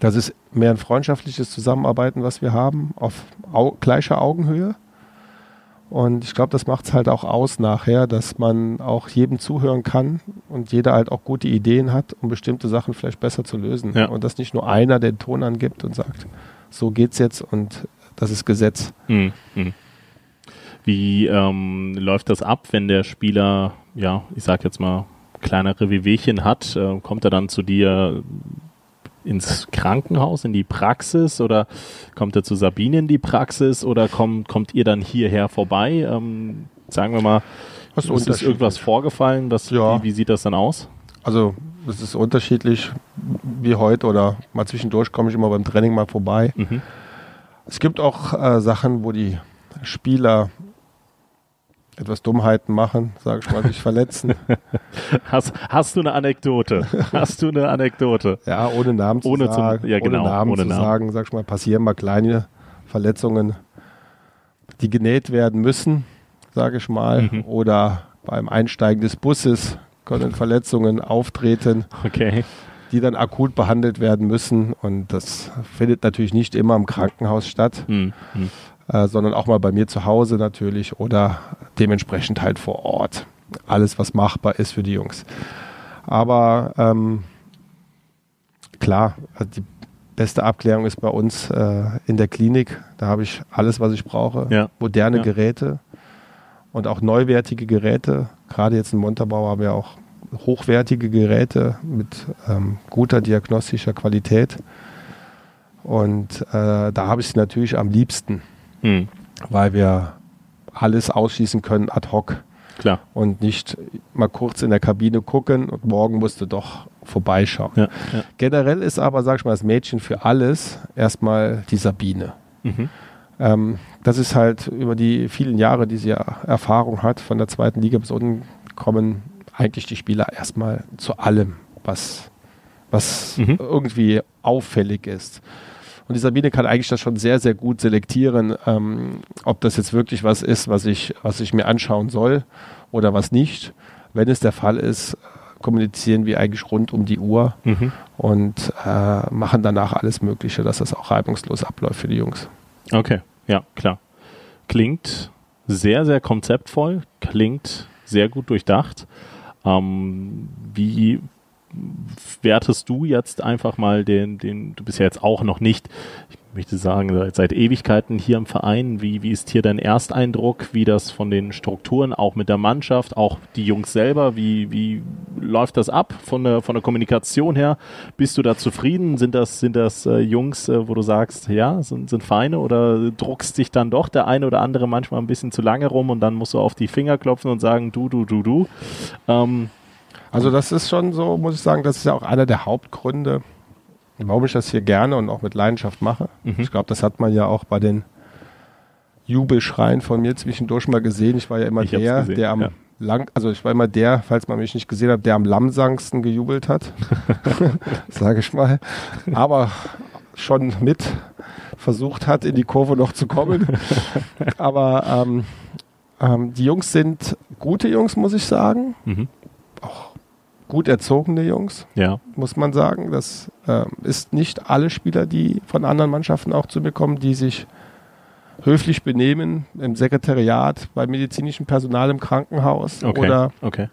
das ist mehr ein freundschaftliches Zusammenarbeiten, was wir haben, auf au gleicher Augenhöhe. Und ich glaube, das macht es halt auch aus nachher, dass man auch jedem zuhören kann und jeder halt auch gute Ideen hat, um bestimmte Sachen vielleicht besser zu lösen. Ja. Und dass nicht nur einer den Ton angibt und sagt, so geht's jetzt und das ist Gesetz. Mhm. Wie ähm, läuft das ab, wenn der Spieler, ja, ich sag jetzt mal, kleinere Wehwehchen hat, äh, kommt er dann zu dir ins Krankenhaus, in die Praxis oder kommt er zu Sabine in die Praxis oder kommt, kommt ihr dann hierher vorbei? Ähm, sagen wir mal, Das ist, ist irgendwas vorgefallen? Was, Ja. wie, wie sieht das dann aus? Also es ist unterschiedlich wie heute oder mal zwischendurch komme ich immer beim Training mal vorbei. Mhm. Es gibt auch äh, Sachen, wo die Spieler etwas Dummheiten machen, sage ich mal, sich verletzen. Hast, hast du eine Anekdote? Hast du eine Anekdote? Ja, ohne Namen zu Ohne sagen. ja, genau, ohne Namen ohne zu Namen. sagen, sag ich mal, passieren mal kleine Verletzungen, die genäht werden müssen, sage ich mal. Mhm. Oder beim Einsteigen des Busses können Verletzungen auftreten, Okay. die dann akut behandelt werden müssen. Und das findet natürlich nicht immer im Krankenhaus statt, Hm. Äh, sondern auch mal bei mir zu Hause natürlich oder dementsprechend halt vor Ort. Alles, was machbar ist für die Jungs. Aber ähm, klar, also die beste Abklärung ist bei uns äh, in der Klinik. Da habe ich alles, was ich brauche. Ja. Moderne Ja. Geräte und auch neuwertige Geräte. Gerade jetzt in Montabaur haben wir auch hochwertige Geräte mit ähm, guter diagnostischer Qualität. Und äh, da habe ich sie natürlich am liebsten Hm. weil wir alles ausschließen können ad hoc Klar. und nicht mal kurz in der Kabine gucken und morgen musst du doch vorbeischauen. Ja. ja. Generell ist aber, sag ich mal, das Mädchen für alles erstmal die Sabine. Mhm. Ähm, das ist halt über die vielen Jahre, die sie ja Erfahrung hat, von der zweiten Liga bis unten kommen eigentlich die Spieler erstmal zu allem, was, was Mhm. irgendwie auffällig ist. Und die Sabine kann eigentlich das schon sehr, sehr gut selektieren, ähm, ob das jetzt wirklich was ist, was ich, was ich mir anschauen soll oder was nicht. Wenn es der Fall ist, kommunizieren wir eigentlich rund um die Uhr Mhm. und äh, machen danach alles Mögliche, dass das auch reibungslos abläuft für die Jungs. Okay, ja, klar. Klingt sehr, sehr konzeptvoll, klingt sehr gut durchdacht. Ähm, wie wertest du jetzt einfach mal den, den, du bist ja jetzt auch noch nicht, ich möchte sagen, seit, seit Ewigkeiten hier im Verein. Wie, wie ist hier dein Ersteindruck, wie das von den Strukturen, auch mit der Mannschaft, auch die Jungs selber, wie, wie läuft das ab von der, von der Kommunikation her? Bist du da zufrieden? Sind das, sind das äh, Jungs, äh, wo du sagst, ja, sind, sind Feine oder druckst dich dann doch der eine oder andere manchmal ein bisschen zu lange rum und dann musst du auf die Finger klopfen und sagen, du, du, du, du. Ähm, Also das ist schon so, muss ich sagen, das ist ja auch einer der Hauptgründe, warum ich das hier gerne und auch mit Leidenschaft mache. Mhm. Ich glaube, das hat man ja auch bei den Jubelschreien von mir zwischendurch mal gesehen. Ich war ja immer Ich der, gesehen, der am ja. lang, also ich war immer der, falls man mich nicht gesehen hat, der am lamsangsten gejubelt hat, sage ich mal. Aber schon mit versucht hat, in die Kurve noch zu kommen. Aber ähm, ähm, die Jungs sind gute Jungs, muss ich sagen. mhm. Gut erzogene Jungs Ja, muss man sagen. Das ähm, ist nicht alle Spieler, die von anderen Mannschaften auch zu mir kommen, die sich höflich benehmen im Sekretariat, bei medizinischem Personal im Krankenhaus okay. oder okay. äh,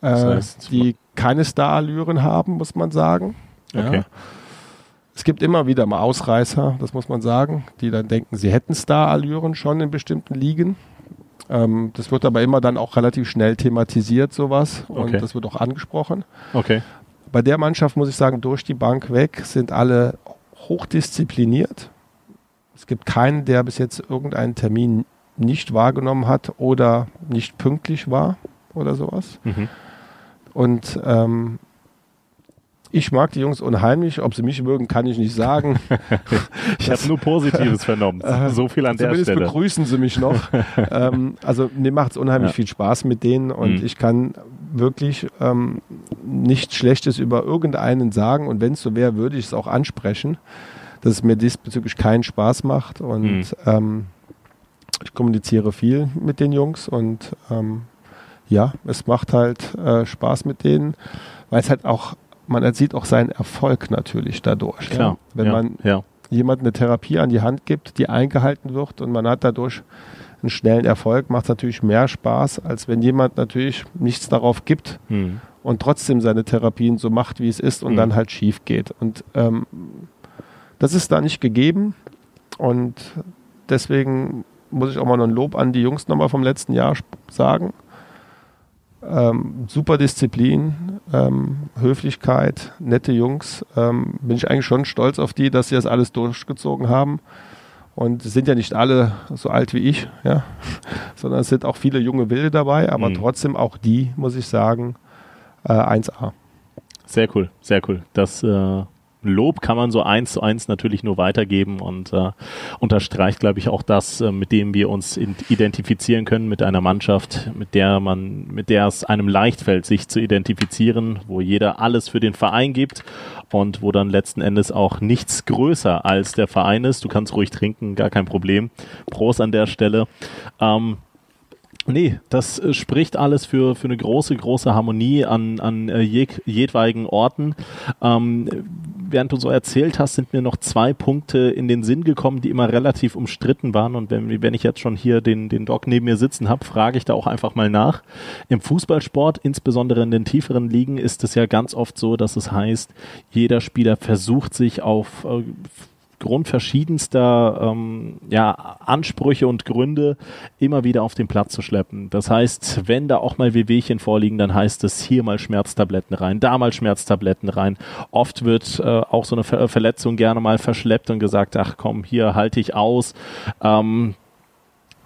Das heißt, die keine Starallüren haben, muss man sagen. Ja. Okay. Es gibt immer wieder mal Ausreißer, das muss man sagen, die dann denken, sie hätten Starallüren schon in bestimmten Ligen. Ähm, das wird aber immer dann auch relativ schnell thematisiert, sowas. Und Okay. das wird auch angesprochen. Okay. Bei der Mannschaft muss ich sagen, durch die Bank weg sind alle hochdiszipliniert. Es gibt keinen, der bis jetzt irgendeinen Termin nicht wahrgenommen hat oder nicht pünktlich war oder sowas. Mhm. Und ähm, ich mag die Jungs unheimlich. Ob sie mich mögen, kann ich nicht sagen. Ich habe nur Positives vernommen. Äh, so viel an der Zumindest Stelle. begrüßen sie mich noch. ähm, also mir macht es unheimlich Ja. viel Spaß mit denen und Mhm. ich kann wirklich ähm, nichts Schlechtes über irgendeinen sagen und wenn es so wäre, würde ich es auch ansprechen, dass es mir diesbezüglich keinen Spaß macht und Mhm. ähm, ich kommuniziere viel mit den Jungs und ähm, ja, es macht halt äh, Spaß mit denen, weil es halt auch, man sieht auch seinen Erfolg natürlich dadurch. Klar. Ja? Wenn ja. man ja. jemand eine Therapie an die Hand gibt, die eingehalten wird und man hat dadurch einen schnellen Erfolg, macht es natürlich mehr Spaß, als wenn jemand natürlich nichts darauf gibt Hm. und trotzdem seine Therapien so macht, wie es ist und Mhm. dann halt schief geht. Und ähm, das ist da nicht gegeben und deswegen muss ich auch mal noch ein Lob an die Jungs nochmal vom letzten Jahr sagen. Ähm, super Disziplin, ähm, Höflichkeit, nette Jungs. Ähm, bin ich eigentlich schon stolz auf die, dass sie das alles durchgezogen haben. Und sind ja nicht alle so alt wie ich, ja, sondern es sind auch viele junge Wilde dabei, aber mhm. trotzdem auch die, muss ich sagen, äh, 1A. Sehr cool, sehr cool. Das äh, Lob kann man so eins zu eins natürlich nur weitergeben und äh, unterstreicht, glaube ich, auch das, äh, mit dem wir uns identifizieren können mit einer Mannschaft, mit der man, mit der es einem leicht fällt, sich zu identifizieren, wo jeder alles für den Verein gibt und wo dann letzten Endes auch nichts größer als der Verein ist. Du kannst ruhig trinken, gar kein Problem. Prost an der Stelle. Ähm, Nee, das äh, spricht alles für, für eine große, große Harmonie an, an äh, jeg, jedweigen Orten. Ähm, während du so erzählt hast, sind mir noch zwei Punkte in den Sinn gekommen, die immer relativ umstritten waren. Und wenn, wenn ich jetzt schon hier den, den Doc neben mir sitzen habe, frage ich da auch einfach mal nach. Im Fußballsport, insbesondere in den tieferen Ligen, ist es ja ganz oft so, dass es heißt, jeder Spieler versucht sich auf äh, Grund verschiedenster ähm, ja, Ansprüche und Gründe immer wieder auf den Platz zu schleppen. Das heißt, wenn da auch mal Wehwehchen vorliegen, dann heißt es hier mal Schmerztabletten rein, da mal Schmerztabletten rein. Oft wird äh, auch so eine Ver Verletzung gerne mal verschleppt und gesagt, ach komm, hier halte ich aus. Ähm,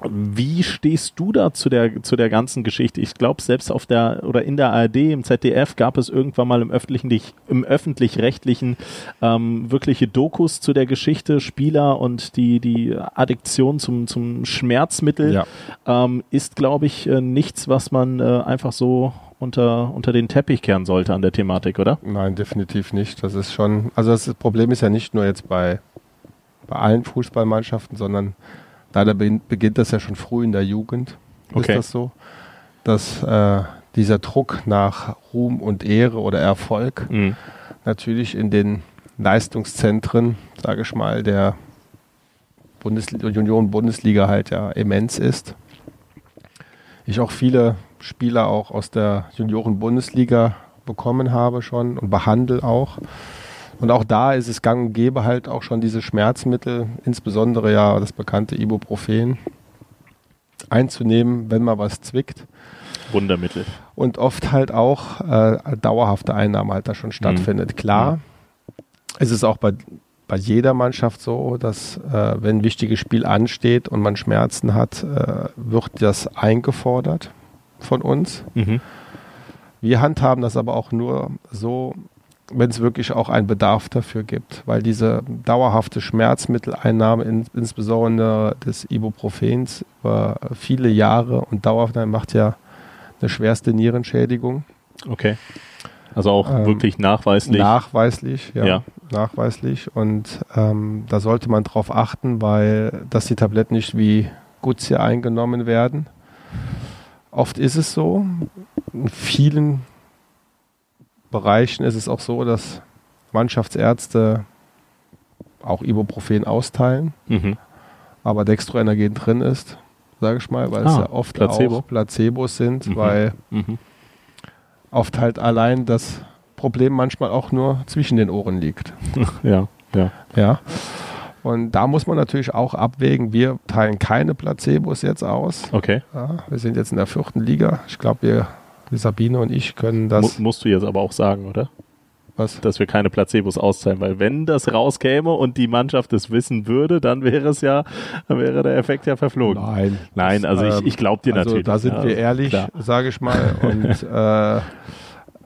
wie stehst du da zu der, zu der ganzen Geschichte? Ich glaube, selbst auf der oder in der ARD, im ZDF gab es irgendwann mal im öffentlichen, im öffentlich-rechtlichen ähm, wirkliche Dokus zu der Geschichte. Spieler und die, die Addiktion zum, zum Schmerzmittel ja. ähm, ist, glaube ich, äh, nichts, was man äh, einfach so unter, unter den Teppich kehren sollte an der Thematik, oder? Nein, definitiv nicht. Das ist schon, also das Problem ist ja nicht nur jetzt bei, bei allen Fußballmannschaften, sondern Leider beginnt das ja schon früh in der Jugend. Okay. Ist das so? Dass äh, dieser Druck nach Ruhm und Ehre oder Erfolg mhm. natürlich in den Leistungszentren, sage ich mal, der Bundesliga, Union Bundesliga halt ja immens ist. Ich auch viele Spieler auch aus der Junioren Bundesliga bekommen habe schon und behandle auch. Und auch da ist es gang und gäbe halt auch schon diese Schmerzmittel, insbesondere ja das bekannte Ibuprofen, einzunehmen, wenn mal was zwickt. Wundermittel. Und oft halt auch äh, dauerhafte Einnahme halt da schon stattfindet. Mhm. Klar, mhm. es ist auch bei, bei jeder Mannschaft so, dass äh, wenn ein wichtiges Spiel ansteht und man Schmerzen hat, äh, wird das eingefordert von uns. Mhm. Wir handhaben das aber auch nur so, wenn es wirklich auch einen Bedarf dafür gibt, weil diese dauerhafte Schmerzmitteleinnahme, in, insbesondere des Ibuprofens, über viele Jahre und dauerhaft macht ja eine schwerste Nierenschädigung. Okay. Also auch ähm, wirklich nachweislich. Nachweislich, ja, ja. Nachweislich. Und ähm, da sollte man darauf achten, weil dass die Tabletten nicht wie Gutzier eingenommen werden. Oft ist es so. In vielen Bereichen ist es auch so, dass Mannschaftsärzte auch Ibuprofen austeilen, mhm. aber Dextroenergen drin ist, sage ich mal, weil ah, es ja oft Placebo. auch Placebos sind, mhm. weil mhm. oft halt allein das Problem manchmal auch nur zwischen den Ohren liegt. ja, ja. Ja. Und da muss man natürlich auch abwägen. Wir teilen keine Placebos jetzt aus. Okay. Ja, wir sind jetzt in der vierten Liga. Ich glaube, wir Sabine und ich können das. Mu musst du jetzt aber auch sagen, oder? Was? Dass wir keine Placebos auszahlen, weil wenn das rauskäme und die Mannschaft es wissen würde, dann wäre es ja, dann wäre der Effekt ja verflogen. Nein. Nein, also ich, ich glaube dir also natürlich. Da sind ja, wir ehrlich, sage ich mal. Und äh,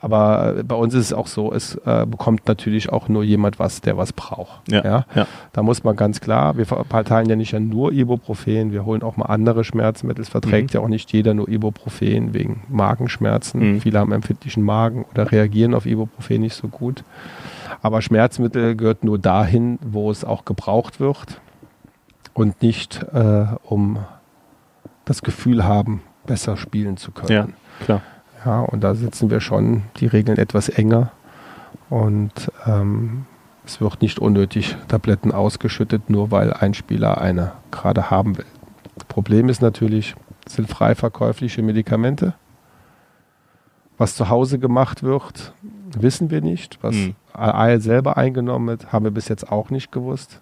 aber bei uns ist es auch so, es äh, bekommt natürlich auch nur jemand was, der was braucht. Ja, ja? ja. Da muss man ganz klar, wir verteilen ja nicht ja nur Ibuprofen, wir holen auch mal andere Schmerzmittel. Es verträgt mhm. ja auch nicht jeder nur Ibuprofen wegen Magenschmerzen. Mhm. Viele haben empfindlichen Magen oder reagieren auf Ibuprofen nicht so gut. Aber Schmerzmittel gehört nur dahin, wo es auch gebraucht wird und nicht äh, um das Gefühl haben, besser spielen zu können. Ja, klar. Ja, und da setzen wir schon die Regeln etwas enger und ähm, es wird nicht unnötig Tabletten ausgeschüttet, nur weil ein Spieler eine gerade haben will. Problem ist natürlich, es sind frei verkäufliche Medikamente. Was zu Hause gemacht wird, wissen wir nicht. Was mhm. AL selber eingenommen wird, haben wir bis jetzt auch nicht gewusst.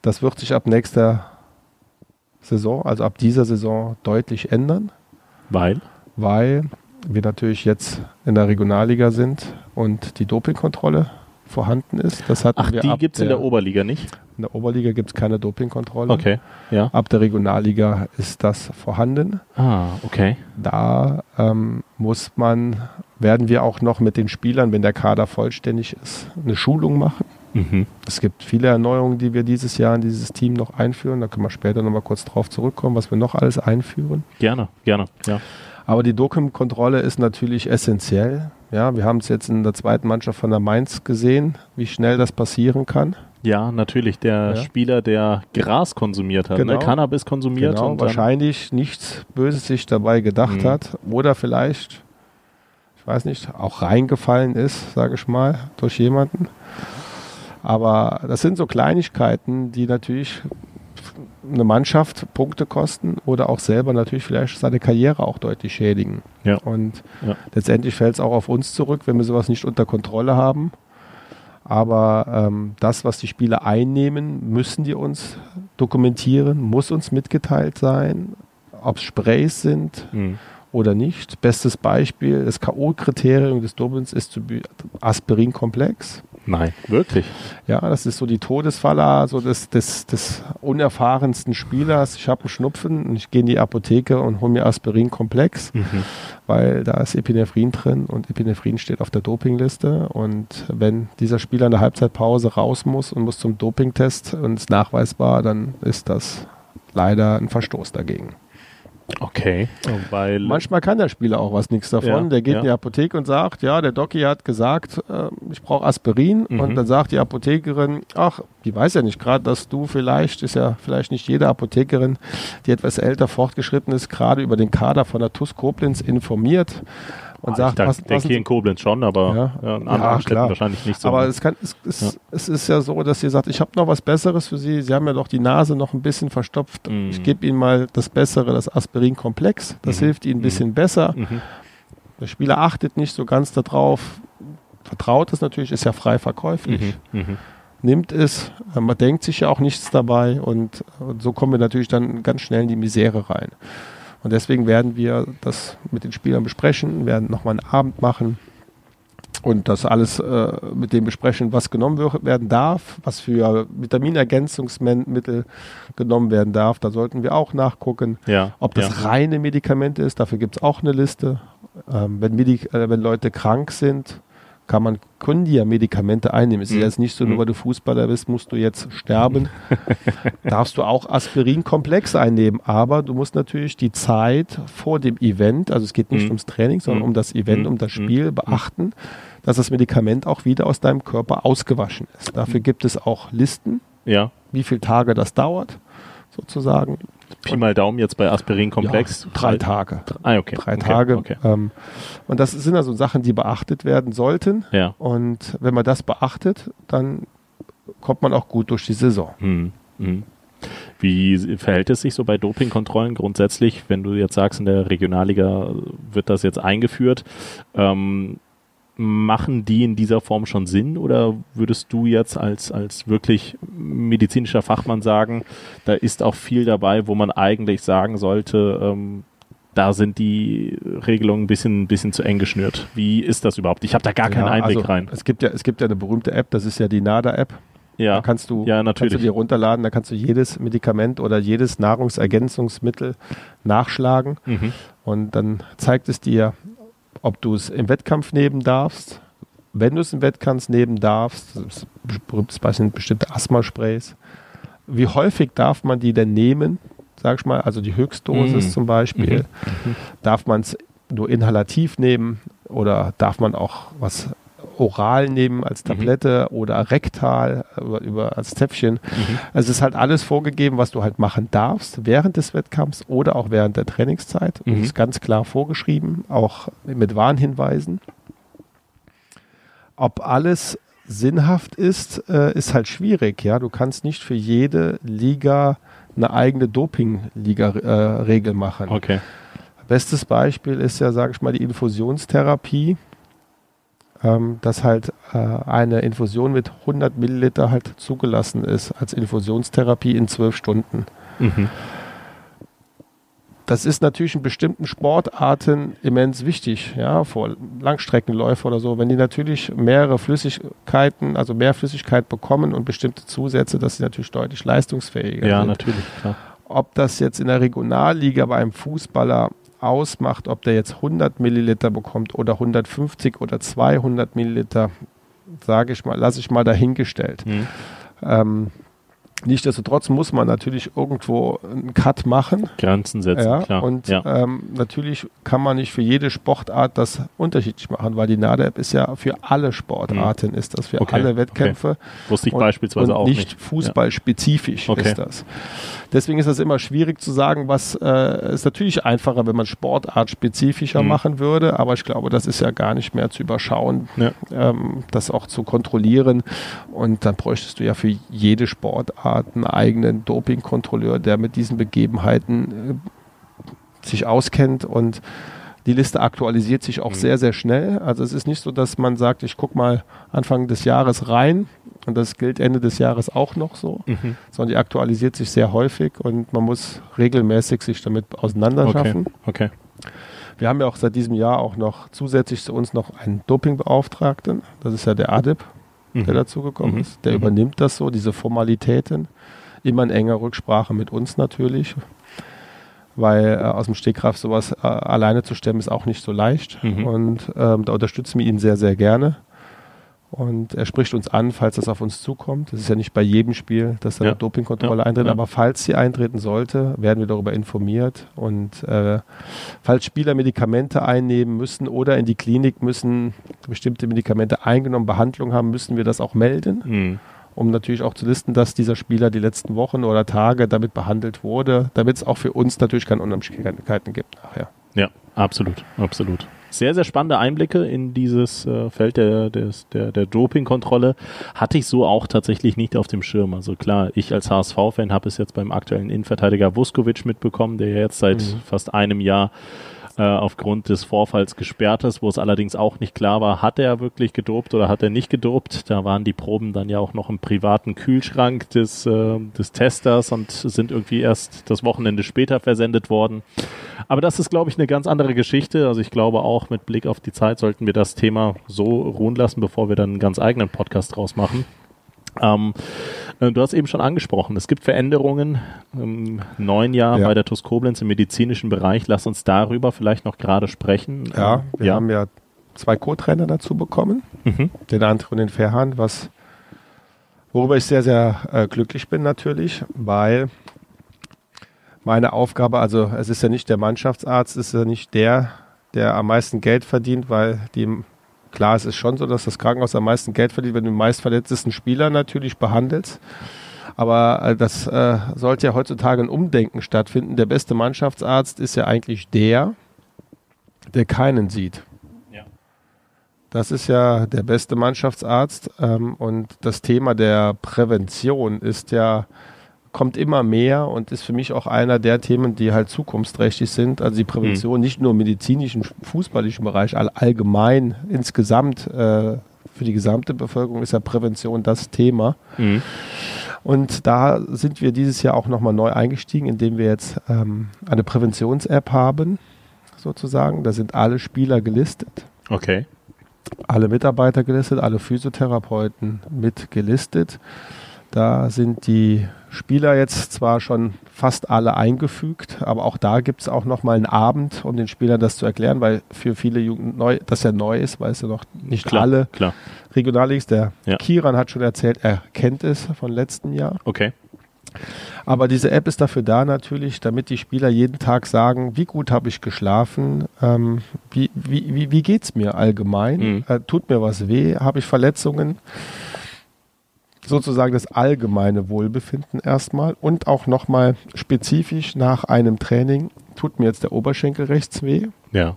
Das wird sich ab nächster Saison, also ab dieser Saison, deutlich ändern. Weil? Weil wir natürlich jetzt in der Regionalliga sind und die Dopingkontrolle vorhanden ist. Das hatten Ach, wir die gibt es in der Oberliga nicht? In der Oberliga gibt es keine Dopingkontrolle. Okay, ja. Ab der Regionalliga ist das vorhanden. Ah, okay. Da ähm, muss man, werden wir auch noch mit den Spielern, wenn der Kader vollständig ist, eine Schulung machen. Mhm. Es gibt viele Erneuerungen, die wir dieses Jahr in dieses Team noch einführen. Da können wir später nochmal kurz drauf zurückkommen, was wir noch alles einführen. Gerne, gerne, ja. Aber die Dopingkontrolle ist natürlich essentiell. Ja, wir haben es jetzt in der zweiten Mannschaft von der Mainz gesehen, wie schnell das passieren kann. Ja, natürlich. Der Ja. Spieler, der Gras konsumiert hat, Genau. ne? Cannabis konsumiert Genau, und wahrscheinlich nichts Böses sich dabei gedacht Mhm. hat oder vielleicht, ich weiß nicht, auch reingefallen ist, sage ich mal, durch jemanden. Aber das sind so Kleinigkeiten, die natürlich eine Mannschaft Punkte kosten oder auch selber natürlich vielleicht seine Karriere auch deutlich schädigen. Ja. Und Ja. letztendlich fällt es auch auf uns zurück, wenn wir sowas nicht unter Kontrolle haben. Aber ähm, das, was die Spieler einnehmen, müssen die uns dokumentieren, muss uns mitgeteilt sein, ob es Sprays sind Mhm. oder nicht. Bestes Beispiel, das K.O.-Kriterium des Dopings ist Aspirinkomplex. Nein, wirklich. Ja, das ist so die Todesfalle so des, des, des unerfahrensten Spielers. Ich habe einen Schnupfen und ich gehe in die Apotheke und hole mir Aspirinkomplex, Mhm. weil da ist Epinephrin drin und Epinephrin steht auf der Dopingliste. Und wenn dieser Spieler in der Halbzeitpause raus muss und muss zum Dopingtest und es nachweisbar, dann ist das leider ein Verstoß dagegen. Okay. Weil Manchmal kann der Spieler auch was nichts davon. Ja, der geht ja. in die Apotheke und sagt, ja, der Doki hat gesagt, äh, ich brauche Aspirin. Mhm. Und dann sagt die Apothekerin, ach, die weiß ja nicht gerade, dass du vielleicht, ist ja vielleicht nicht jede Apothekerin, die etwas älter fortgeschritten ist, gerade über den Kader von der TUS Koblenz informiert und Ah, sagt, ich was, denke hier in Koblenz schon, aber Ja. ja. in Ja, anderen Städten klar. wahrscheinlich nicht so. aber es, kann, es, es, Ja. es ist ja so, dass sie sagt, ich habe noch was Besseres für Sie. Sie haben ja doch die Nase noch ein bisschen verstopft. Mhm. Ich gebe Ihnen mal das Bessere, das Aspirin-Komplex. Das Mhm. hilft Ihnen ein Mhm. bisschen besser. mhm. Der Spieler achtet nicht so ganz darauf, vertraut es natürlich, ist ja frei verkäuflich, Mhm. Mhm. nimmt es, man denkt sich ja auch nichts dabei und, und so kommen wir natürlich dann ganz schnell in die Misere rein. Und deswegen werden wir das mit den Spielern besprechen, werden nochmal einen Abend machen und das alles äh, mit dem besprechen, was genommen werden darf, was für Vitaminergänzungsmittel genommen werden darf. Da sollten wir auch nachgucken. Ja. Ob das ja. reine Medikamente ist, dafür gibt es auch eine Liste. Ähm, wenn, Medik äh, wenn Leute krank sind, kann man, können die ja Medikamente einnehmen. Es ist Mhm. jetzt nicht so, nur Mhm. weil du Fußballer bist, musst du jetzt sterben. Darfst du auch Aspirinkomplex einnehmen, aber du musst natürlich die Zeit vor dem Event, also es geht nicht Mhm. ums Training, sondern Mhm. um das Event, Mhm. um das. Spiel beachten, dass das Medikament auch wieder aus deinem Körper ausgewaschen ist. Dafür gibt es auch Listen, ja. wie viele Tage das dauert, sozusagen. Pi mal Daumen jetzt bei Aspirin-Komplex. Ja, drei Tage. Ah, okay. Drei okay. Tage. Okay. Ähm, und das sind also Sachen, die beachtet werden sollten. Ja. Und wenn man das beachtet, dann kommt man auch gut durch die Saison. Mhm. Mhm. Wie verhält es sich so bei Dopingkontrollen grundsätzlich, wenn du jetzt sagst, in der Regionalliga wird das jetzt eingeführt? Ähm, machen die in dieser Form schon Sinn oder würdest du jetzt als, als wirklich medizinischer Fachmann sagen, da ist auch viel dabei, wo man eigentlich sagen sollte, ähm, da sind die Regelungen ein bisschen, bisschen zu eng geschnürt. Wie ist das überhaupt? Ich habe da gar keinen Ja, Einblick also, rein. Es gibt, ja, es gibt ja eine berühmte App, das ist ja die NADA-App. Ja, Da kannst du, ja, kannst natürlich. du dir runterladen, da kannst du jedes Medikament oder jedes Nahrungsergänzungsmittel nachschlagen. mhm. Und dann zeigt es dir, ob du es im Wettkampf nehmen darfst. Wenn du es im Wettkampf nehmen darfst, das sind bestimmte Asthma-Sprays. Wie häufig darf man die denn nehmen? Sag ich mal, also die Höchstdosis Mhm. zum Beispiel. Mhm. Darf man es nur inhalativ nehmen oder darf man auch was oral nehmen als Tablette oder rektal über, über als Zäpfchen? Mhm. Also es ist halt alles vorgegeben, was du halt machen darfst während des Wettkampfs oder auch während der Trainingszeit. Mhm. das ist ganz klar vorgeschrieben, auch mit Warnhinweisen. Ob alles sinnhaft ist, äh, ist halt schwierig. Ja, du kannst nicht für jede Liga eine eigene Doping-Liga-Regel machen. Okay. Bestes Beispiel ist ja, sage ich mal, die Infusionstherapie. Ähm, dass halt äh, eine Infusion mit 100 Milliliter halt zugelassen ist als Infusionstherapie in zwölf Stunden. Mhm. das ist natürlich in bestimmten Sportarten immens wichtig, ja, vor Langstreckenläufer oder so. Wenn die natürlich mehrere Flüssigkeiten, also mehr Flüssigkeit bekommen und bestimmte Zusätze, dass sie natürlich deutlich leistungsfähiger Ja, sind. natürlich, klar. Ob das jetzt in der Regionalliga bei einem Fußballer ausmacht, ob der jetzt 100 Milliliter bekommt oder 150 oder 200 Milliliter, sage ich mal, lasse ich mal dahingestellt. Mhm. Ähm, Nichtsdestotrotz muss man natürlich irgendwo einen Cut machen. Grenzen setzen, Ja, klar. und ja. ähm, natürlich kann man nicht für jede Sportart das unterschiedlich machen, weil die NADAP ist ja für alle Sportarten, ist das für Okay, alle Wettkämpfe. Wusste ich und- beispielsweise und auch nicht. nicht. fußballspezifisch Okay. ist das. Deswegen ist das immer schwierig zu sagen, was äh, ist natürlich einfacher, wenn man Sportart spezifischer Mhm. machen würde, aber ich glaube, das ist ja gar nicht mehr zu überschauen, Ja. ähm, das auch zu kontrollieren. Und dann bräuchtest du ja für jede Sportart einen eigenen Dopingkontrolleur, der mit diesen Begebenheiten äh, sich auskennt und die Liste aktualisiert sich auch Mhm. sehr, sehr schnell. Also es ist nicht so, dass man sagt, ich gucke mal Anfang des Jahres rein und das gilt Ende des Jahres auch noch so, Mhm. sondern die aktualisiert sich sehr häufig und man muss regelmäßig sich damit auseinanderschaffen. Okay. Wir haben ja auch seit diesem Jahr auch noch zusätzlich zu uns noch einen Dopingbeauftragten. Das ist ja der ADIP, Mhm. dazu gekommen Mhm. ist. Der Mhm. übernimmt das so, diese Formalitäten. Immer in enger Rücksprache mit uns natürlich. Weil äh, aus dem Stegreif sowas äh, alleine zu stemmen ist auch nicht so leicht. Mhm. Und ähm, da unterstützen wir ihn sehr, sehr gerne. Und er spricht uns an, falls das auf uns zukommt. Das ist ja nicht bei jedem Spiel, dass da Ja. eine Dopingkontrolle Ja. eintritt, aber falls sie eintreten sollte, werden wir darüber informiert. Und äh, falls Spieler Medikamente einnehmen müssen oder in die Klinik müssen, bestimmte Medikamente eingenommen, Behandlung haben, müssen wir das auch melden, Mhm. um natürlich auch zu listen, dass dieser Spieler die letzten Wochen oder Tage damit behandelt wurde, damit es auch für uns natürlich keine Unannehmlichkeiten gibt nachher. Ja, absolut, absolut. Sehr, sehr spannende Einblicke in dieses äh, Feld der, des, der, der Dopingkontrolle. Hatte ich so auch tatsächlich nicht auf dem Schirm. Also klar, ich als HSV-Fan habe es jetzt beim aktuellen Innenverteidiger Vuskovic mitbekommen, der ja jetzt seit Mhm. fast einem Jahr äh, aufgrund des Vorfalls gesperrt ist, wo es allerdings auch nicht klar war, hat er wirklich gedopt oder hat er nicht gedopt. Da waren die Proben dann ja auch noch im privaten Kühlschrank des, äh, des Testers und sind irgendwie erst das Wochenende später versendet worden. Aber das ist, glaube ich, eine ganz andere Geschichte. Also ich glaube auch mit Blick auf die Zeit sollten wir das Thema so ruhen lassen, bevor wir dann einen ganz eigenen Podcast draus machen. Ähm, äh, du hast eben schon angesprochen, es gibt Veränderungen im neuen Jahr Ja. bei der TUS Koblenz im medizinischen Bereich. Lass uns darüber vielleicht noch gerade sprechen. Ja, Ähm, wir haben ja zwei Co-Trainer dazu bekommen, Mhm. den André und den Ferhan, was worüber ich sehr, sehr äh, glücklich bin natürlich, weil meine Aufgabe, also es ist ja nicht der Mannschaftsarzt, es ist ja nicht der, der am meisten Geld verdient, weil die klar, es ist schon so, dass das Krankenhaus am meisten Geld verdient, wenn du den meistverletztesten Spieler natürlich behandelst. Aber äh, das äh, sollte ja heutzutage ein Umdenken stattfinden. Der beste Mannschaftsarzt ist ja eigentlich der, der keinen sieht. Ja. Das ist ja der beste Mannschaftsarzt. Ähm, und das Thema der Prävention ist ja, kommt immer mehr und ist für mich auch einer der Themen, die halt zukunftsträchtig sind. Also die Prävention nicht nur im medizinischen, fußballischen Bereich, all, allgemein, insgesamt, äh, für die gesamte Bevölkerung ist ja Prävention das Thema. Mhm. Und da sind wir dieses Jahr auch nochmal neu eingestiegen, indem wir jetzt ähm, eine Präventions-App haben, sozusagen. Da sind alle Spieler gelistet, Okay. alle Mitarbeiter gelistet, alle Physiotherapeuten mit gelistet. Da sind die Spieler jetzt zwar schon fast alle eingefügt, aber auch da gibt es auch nochmal einen Abend, um den Spielern das zu erklären, weil für viele Jugend neu, das ja neu ist, weil es ja noch nicht Klar, alle klar. Regionalligs, der Ja. Kiran hat schon erzählt, er kennt es von letztem Jahr. Okay. Aber diese App ist dafür da natürlich, damit die Spieler jeden Tag sagen, wie gut habe ich geschlafen, ähm, wie, wie, wie, wie geht es mir allgemein, Mhm. äh, tut mir was weh, habe ich Verletzungen, sozusagen das allgemeine Wohlbefinden erstmal und auch nochmal spezifisch nach einem Training, tut mir jetzt der Oberschenkel rechts weh, Ja.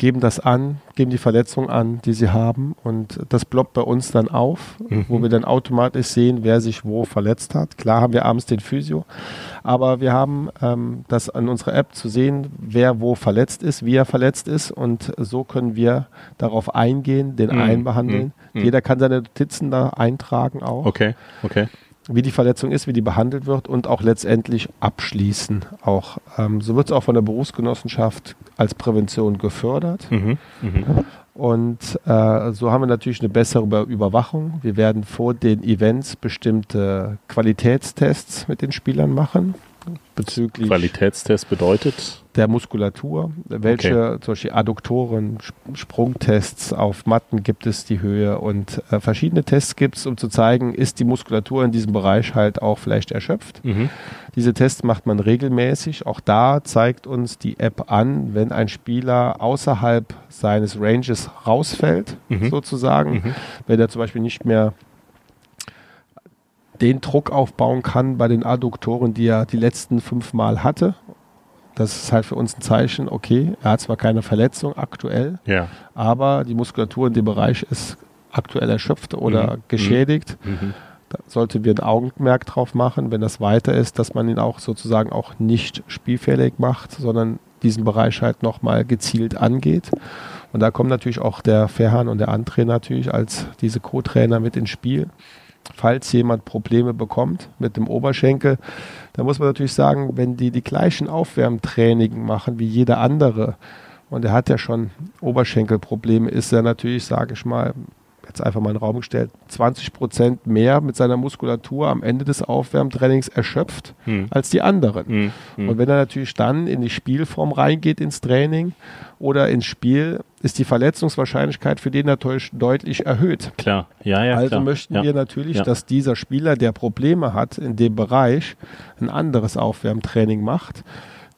Geben das an, geben die Verletzung an, die sie haben und das ploppt bei uns dann auf, Mhm. wo wir dann automatisch sehen, wer sich wo verletzt hat. Klar haben wir abends den Physio, aber wir haben ähm, das an unserer App zu sehen, wer wo verletzt ist, wie er verletzt ist und so können wir darauf eingehen, den Mhm. einbehandeln. Mhm. Jeder kann seine Notizen da eintragen auch. Okay. Okay. Wie die Verletzung ist, wie die behandelt wird und auch letztendlich abschließen. Auch ähm, so wird es auch von der Berufsgenossenschaft als Prävention gefördert. Mhm. Mhm. Und äh, so haben wir natürlich eine bessere Über Überwachung. Wir werden vor den Events bestimmte Qualitätstests mit den Spielern machen bezüglich Qualitätstest bedeutet der Muskulatur, welche okay. Beispiel Adduktoren, Sprungtests auf Matten gibt es die Höhe und äh, verschiedene Tests gibt es, um zu zeigen, ist die Muskulatur in diesem Bereich halt auch vielleicht erschöpft. Mhm. Diese Tests macht man regelmäßig. Auch da zeigt uns die App an, wenn ein Spieler außerhalb seines Ranges rausfällt, mhm. sozusagen, mhm. wenn er zum Beispiel nicht mehr den Druck aufbauen kann bei den Adduktoren, die er die letzten fünf Mal hatte. Das ist halt für uns ein Zeichen, okay, er hat zwar keine Verletzung aktuell, ja. aber die Muskulatur in dem Bereich ist aktuell erschöpft oder mhm. geschädigt. Mhm. mhm. Da sollten wir ein Augenmerk drauf machen, wenn das weiter ist, dass man ihn auch sozusagen auch nicht spielfähig macht, sondern diesen Bereich halt nochmal gezielt angeht. Und da kommt natürlich auch der Verhan und der André natürlich als diese Co-Trainer mit ins Spiel falls jemand Probleme bekommt mit dem Oberschenkel, da muss man natürlich sagen, wenn die die gleichen Aufwärmtraining machen wie jeder andere und er hat ja schon Oberschenkelprobleme, ist er natürlich, sage ich mal, jetzt einfach mal in den Raum gestellt, 20 Prozent mehr mit seiner Muskulatur am Ende des Aufwärmtrainings erschöpft hm. als die anderen. Hm. Hm. Und wenn er natürlich dann in die Spielform reingeht ins Training oder ins Spiel, ist die Verletzungswahrscheinlichkeit für den natürlich deutlich erhöht. Klar, ja, ja. Also klar. möchten ja. wir natürlich, ja. dass dieser Spieler, der Probleme hat in dem Bereich, ein anderes Aufwärmtraining macht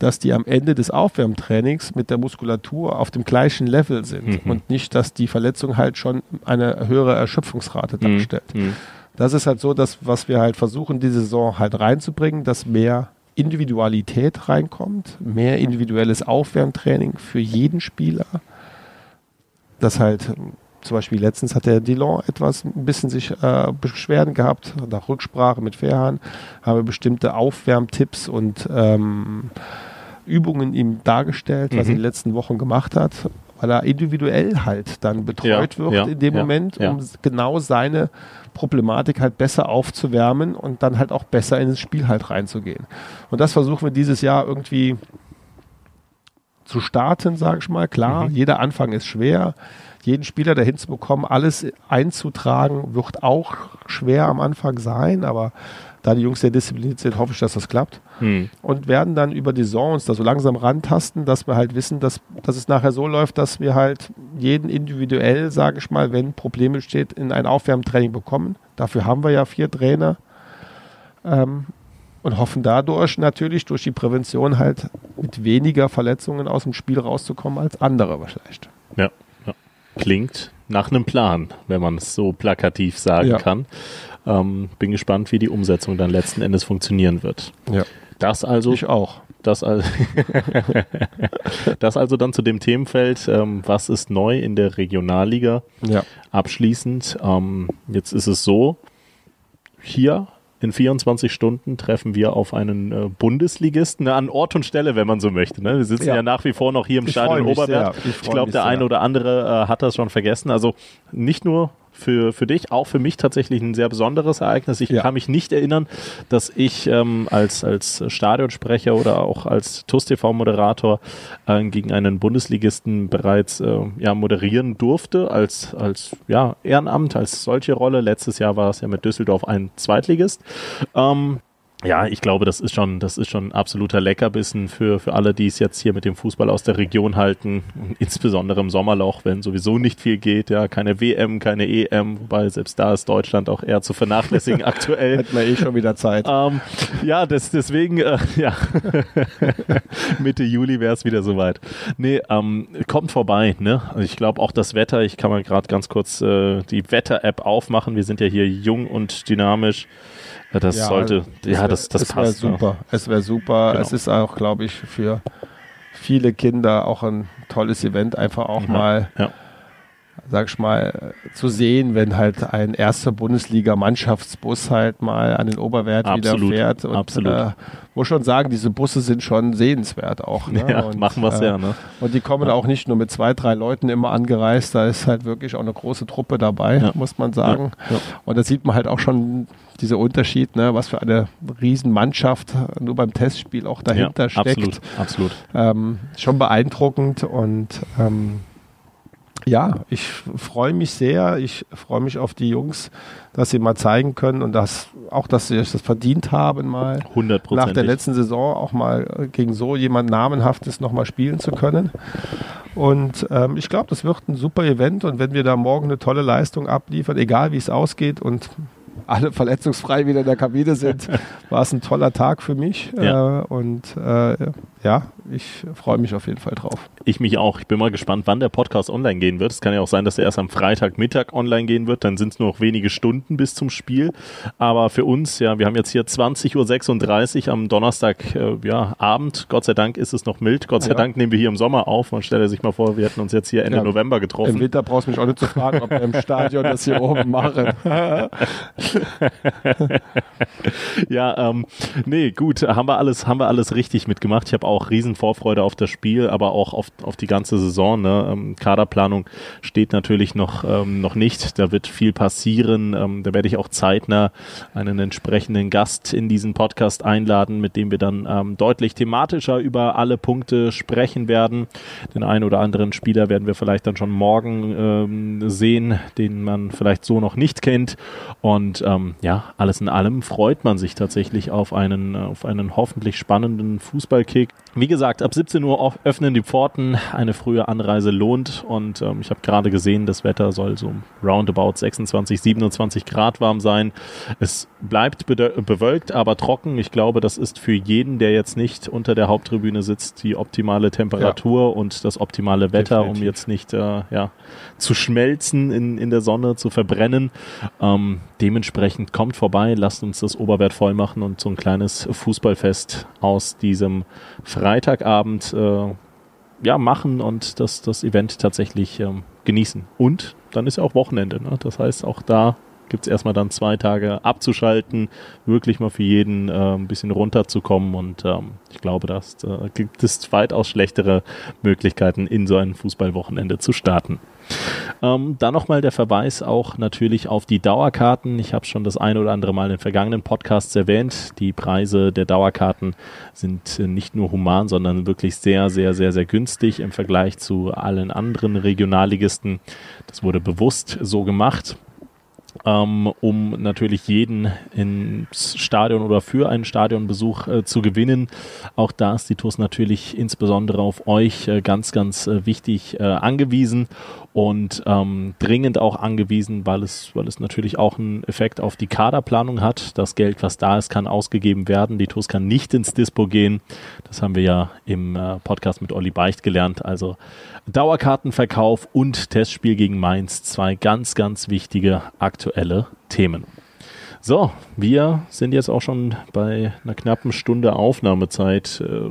dass die am Ende des Aufwärmtrainings mit der Muskulatur auf dem gleichen Level sind mhm. und nicht, dass die Verletzung halt schon eine höhere Erschöpfungsrate mhm. darstellt. Mhm. Das ist halt so, dass was wir halt versuchen, diese Saison halt reinzubringen, dass mehr Individualität reinkommt, mehr individuelles Aufwärmtraining für jeden Spieler. Das halt zum Beispiel letztens hat der Dillon etwas ein bisschen sich äh, Beschwerden gehabt, nach Rücksprache mit Fairhahn, haben wir bestimmte Aufwärmtipps und ähm, Übungen ihm dargestellt, was mhm. er die letzten Wochen gemacht hat, weil er individuell halt dann betreut ja, wird ja, in dem ja, Moment, um genau seine Problematik halt besser aufzuwärmen und dann halt auch besser ins Spiel halt reinzugehen. Und das versuchen wir dieses Jahr irgendwie zu starten, sage ich mal. Klar, mhm. jeder Anfang ist schwer. Jeden Spieler dahin zu bekommen, alles einzutragen, wird auch schwer am Anfang sein, aber da die Jungs sehr diszipliniert sind, hoffe ich, dass das klappt. Hm. Und werden dann über die Saison uns da so langsam rantasten, dass wir halt wissen, dass, dass es nachher so läuft, dass wir halt jeden individuell, sage ich mal, wenn Probleme steht, in ein Aufwärmtraining bekommen. Dafür haben wir ja vier Trainer. Ähm, und hoffen dadurch natürlich durch die Prävention halt mit weniger Verletzungen aus dem Spiel rauszukommen als andere vielleicht. Ja, ja. klingt nach einem Plan, wenn man es so plakativ sagen ja. kann. Ähm, bin gespannt, wie die Umsetzung dann letzten Endes funktionieren wird. Ja. Das also. Ich auch. Das, also das also dann zu dem Themenfeld, ähm, was ist neu in der Regionalliga? Ja. Abschließend, ähm, jetzt ist es so, hier in 24 Stunden treffen wir auf einen äh, Bundesligisten an Ort und Stelle, wenn man so möchte. Ne? Wir sitzen ja. ja nach wie vor noch hier im ich Stadion Oberberg. Ich, ich glaube, der eine oder andere äh, hat das schon vergessen. Also nicht nur für, für dich, auch für mich tatsächlich ein sehr besonderes Ereignis. Ich ja. kann mich nicht erinnern, dass ich ähm, als, als Stadionsprecher oder auch als TUS-TV-Moderator äh, gegen einen Bundesligisten bereits äh, ja, moderieren durfte, als, als ja, Ehrenamt, als solche Rolle. Letztes Jahr war es ja mit Düsseldorf ein Zweitligist. Ähm, ja, ich glaube, das ist schon, das ist schon ein absoluter Leckerbissen für, für alle, die es jetzt hier mit dem Fußball aus der Region halten. Insbesondere im Sommerloch, wenn sowieso nicht viel geht, ja, keine WM, keine EM, wobei selbst da ist Deutschland auch eher zu vernachlässigen aktuell. Hätten wir eh schon wieder Zeit. Ähm, ja, das, deswegen, äh, ja, Mitte Juli wäre es wieder soweit. Nee, ähm, kommt vorbei, ne? Also ich glaube auch das Wetter, ich kann mal gerade ganz kurz äh, die Wetter-App aufmachen. Wir sind ja hier jung und dynamisch. Ja, das ja, sollte, ja, wär, das, das es passt. Super. Ja. Es wäre super. Genau. Es ist auch, glaube ich, für viele Kinder auch ein tolles Event, einfach auch mal ja. Sag ich mal, zu sehen, wenn halt ein erster Bundesliga-Mannschaftsbus halt mal an den Oberwert Absolut, wieder fährt. Und absolut. Äh, muss schon sagen, diese Busse sind schon sehenswert auch. Ne? Ja, und, machen wir's äh, ja, ne? Und die kommen auch nicht nur mit zwei, drei Leuten immer angereist, da ist halt wirklich auch eine große Truppe dabei, Ja. muss man sagen. Ja, ja. Und da sieht man halt auch schon dieser Unterschied, ne? was für eine Riesenmannschaft nur beim Testspiel auch dahinter ja, steckt. Absolut, absolut. Ähm, schon beeindruckend und ähm, ja, ich freue mich sehr. Ich freue mich auf die Jungs, dass sie mal zeigen können und dass auch, dass sie es das verdient haben, mal nach der 100%. letzten Saison auch mal gegen so jemand Namenhaftes nochmal spielen zu können. Und ähm, ich glaube, das wird ein super Event und wenn wir da morgen eine tolle Leistung abliefern, egal wie es ausgeht und alle verletzungsfrei wieder in der Kabine sind, war es ein toller Tag für mich. Ja. Äh, und äh, ja, ich freue mich auf jeden Fall drauf. Ich mich auch. Ich bin mal gespannt, wann der Podcast online gehen wird. Es kann ja auch sein, dass er erst am Freitagmittag online gehen wird. Dann sind es nur noch wenige Stunden bis zum Spiel. Aber für uns, ja, wir haben jetzt hier 20.36 Uhr am Donnerstag, äh, ja, Abend. Gott sei Dank ist es noch mild. Gott sei Ja. Dank nehmen wir hier im Sommer auf. Man stelle sich mal vor, wir hätten uns jetzt hier Ende Ja. November Im getroffen. Winter brauchst du mich auch nicht zu fragen, ob wir im Stadion das hier oben machen. Ja, ähm, nee, gut, haben wir alles, haben wir alles richtig mitgemacht. Ich habe auch riesen Vorfreude auf das Spiel, aber auch auf, auf die ganze Saison. Ne? Ähm, Kaderplanung steht natürlich noch, ähm, noch nicht. Da wird viel passieren. Ähm, da werde ich auch zeitnah einen entsprechenden Gast in diesen Podcast einladen, mit dem wir dann ähm, deutlich thematischer über alle Punkte sprechen werden. Den einen oder anderen Spieler werden wir vielleicht dann schon morgen ähm, sehen, den man vielleicht so noch nicht kennt. Und ähm, ja, alles in allem freut man sich tatsächlich auf einen, auf einen hoffentlich spannenden Fußballkick. Wie gesagt, ab 17 Uhr öffnen die Pforten. Eine frühe Anreise lohnt. Und ähm, ich habe gerade gesehen, das Wetter soll so roundabout 26, 27 Grad warm sein. Es bleibt bewölkt, aber trocken. Ich glaube, das ist für jeden, der jetzt nicht unter der Haupttribüne sitzt, die optimale Temperatur und das optimale Wetter, um Definitiv. jetzt nicht äh, ja, zu schmelzen in, in der Sonne, zu verbrennen. Ähm, dementsprechend kommt vorbei, lasst uns das Oberwert voll machen und so ein kleines Fußballfest aus diesem Freitagabend äh, ja, machen und das, das Event tatsächlich ähm, genießen. Und dann ist ja auch Wochenende. Ne? Das heißt, auch da gibt es erstmal dann zwei Tage abzuschalten, wirklich mal für jeden äh, ein bisschen runterzukommen. Und ähm, ich glaube, da äh, gibt es weitaus schlechtere Möglichkeiten, in so ein Fußballwochenende zu starten. Ähm, dann nochmal der Verweis auch natürlich auf die Dauerkarten. Ich habe schon das ein oder andere Mal in den vergangenen Podcasts erwähnt. Die Preise der Dauerkarten sind äh, nicht nur human, sondern wirklich sehr, sehr, sehr, sehr günstig im Vergleich zu allen anderen Regionalligisten. Das wurde bewusst so gemacht ähm, um natürlich jeden ins Stadion oder für einen Stadionbesuch äh, zu gewinnen. Auch da ist die TUS natürlich insbesondere auf euch äh, ganz, ganz äh, wichtig äh, angewiesen und ähm, dringend auch angewiesen, weil es, weil es natürlich auch einen Effekt auf die Kaderplanung hat. Das Geld, was da ist, kann ausgegeben werden. Die TUS kann nicht ins Dispo gehen. Das haben wir ja im äh, Podcast mit Olli Beicht gelernt. Also Dauerkartenverkauf und Testspiel gegen Mainz. Zwei ganz, ganz wichtige aktuelle Themen. So, wir sind jetzt auch schon bei einer knappen Stunde Aufnahmezeit. Äh,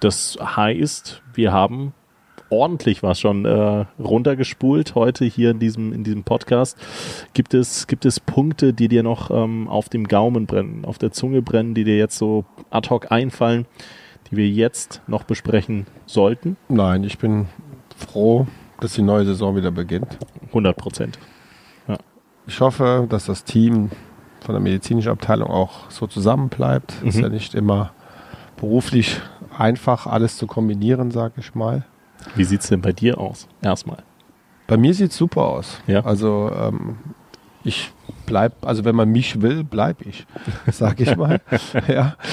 Das heißt, wir haben ordentlich was schon äh, runtergespult heute hier in diesem, in diesem Podcast. Gibt es, gibt es Punkte, die dir noch ähm, auf dem Gaumen brennen, auf der Zunge brennen, die dir jetzt so ad hoc einfallen, die wir jetzt noch besprechen sollten? Nein, ich bin froh, dass die neue Saison wieder beginnt. 100 Prozent. Ich hoffe, dass das Team von der medizinischen Abteilung auch so zusammenbleibt. Ist Mhm. ja nicht immer beruflich einfach, alles zu kombinieren, sag ich mal. Wie sieht es denn bei dir aus? Erstmal. Bei mir sieht es super aus. Ja. Also ähm, ich bleib, also wenn man mich will, bleib ich, sag ich mal. ja.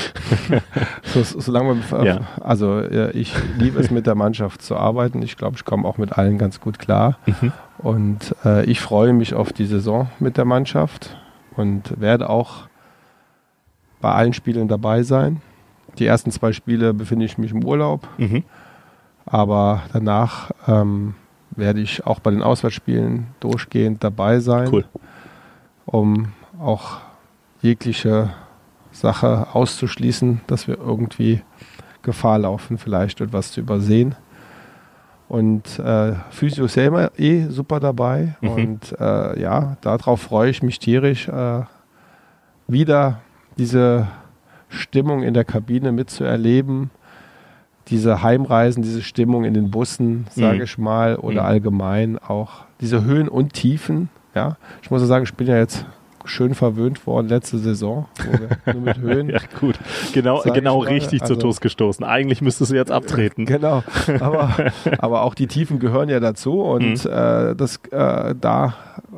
So, solange man, Ja. also ja, ich liebe es mit der Mannschaft zu arbeiten. Ich glaube, ich komme auch mit allen ganz gut klar. Mhm. Und äh, ich freue mich auf die Saison mit der Mannschaft und werde auch bei allen Spielen dabei sein. Die ersten zwei Spiele befinde ich mich im Urlaub. Mhm. Aber danach ähm, werde ich auch bei den Auswärtsspielen durchgehend dabei sein, Cool. um auch jegliche Sache auszuschließen, dass wir irgendwie Gefahr laufen, vielleicht etwas zu übersehen. Und äh, Physio ist ja immer eh super dabei. Mhm. Und äh, ja, darauf freue ich mich tierisch, äh, wieder diese Stimmung in der Kabine mitzuerleben. Diese Heimreisen, diese Stimmung in den Bussen, sage Mhm. ich mal, oder Mhm. allgemein auch diese Höhen und Tiefen. Ja, ich muss ja sagen, ich bin ja jetzt schön verwöhnt worden letzte Saison, nur mit Höhen Ja, gut. Genau, genau richtig zur also- TUS gestoßen. Eigentlich müsstest du jetzt abtreten. Genau, aber, aber auch die Tiefen gehören ja dazu und Mhm. äh, das äh, da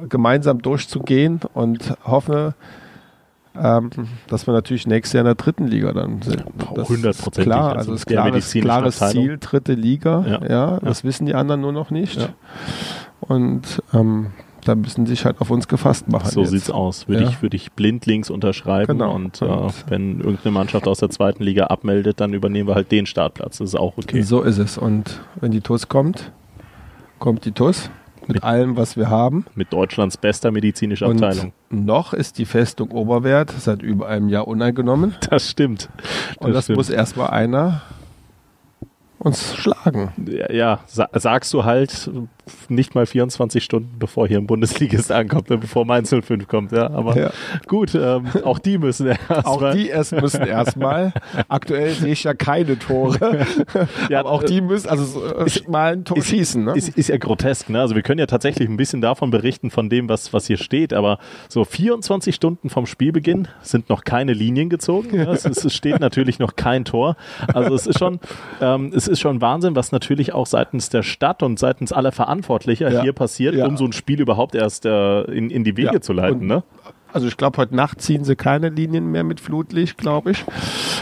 gemeinsam durchzugehen und hoffe, ähm, dass wir natürlich nächstes Jahr in der dritten Liga dann sind. Das ist Hundertprozentig. Klar, Also also das der klares, klares. Ziel, dritte Liga. Ja. Ja, das wissen die anderen nur noch nicht. Ja. Und ähm, da müssen sie sich halt auf uns gefasst machen. So jetzt. sieht's aus. Würde ich, würde ich blindlings unterschreiben Genau. und äh, Und- wenn irgendeine Mannschaft aus der zweiten Liga abmeldet, dann übernehmen wir halt den Startplatz. Das ist auch okay. So ist es. Und wenn die TUS kommt, kommt die TUS mit, Mit- allem, was wir haben. Mit Deutschlands bester medizinischer Abteilung. Und noch ist die Festung Oberwert seit über einem Jahr uneingenommen. Das stimmt. Und das stimmt. muss erstmal einer uns schlagen. Ja, ja, sa sagst du halt nicht mal 24 Stunden, bevor hier ein Bundesligist ankommt, ne, bevor Mainz 05 kommt. Ja, aber Ja. gut, ähm, auch die müssen erst Auch mal- die erst müssen erstmal. Aktuell sehe ich ja keine Tore. Ja, Aber auch die müssen also äh, mal ein Tor ist- schießen. Ne? Ist, ist ja grotesk, ne? Also wir können ja tatsächlich ein bisschen davon berichten, von dem, was, was hier steht, aber so 24 Stunden vom Spielbeginn sind noch keine Linien gezogen. Ja? Es, ist- es steht natürlich noch kein Tor. Also es ist schon, ähm, es ist schon Wahnsinn, was natürlich auch seitens der Stadt und seitens aller Verantwortlicher Ja. hier passiert, Ja. um so ein Spiel überhaupt erst äh, in, in die Wege Ja. zu leiten. Und- Ne? Also ich glaube, heute Nacht ziehen sie keine Linien mehr mit Flutlicht, glaube ich.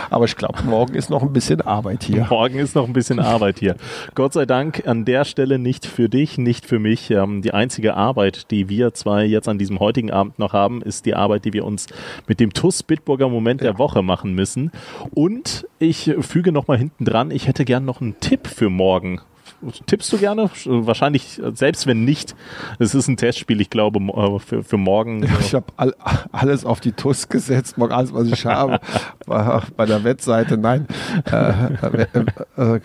Aber ich glaube, morgen ist noch ein bisschen Arbeit hier. Morgen ist noch ein bisschen Arbeit hier. Gott sei Dank an der Stelle nicht für dich, nicht für mich. Ähm, die einzige Arbeit, die wir zwei jetzt an diesem heutigen Abend noch haben, ist die Arbeit, die wir uns mit dem TUS Bitburger Moment der Woche machen müssen. Und ich füge noch mal hinten dran, ich hätte gern noch einen Tipp für morgen. Tippst du gerne? Wahrscheinlich, äh, selbst wenn nicht. Es ist ein Testspiel, ich glaube, äh, für, für morgen. äh, Ich habe all, alles auf die TUS gesetzt, morgen alles, was ich habe, bei der Wettseite. Nein, äh, äh, äh,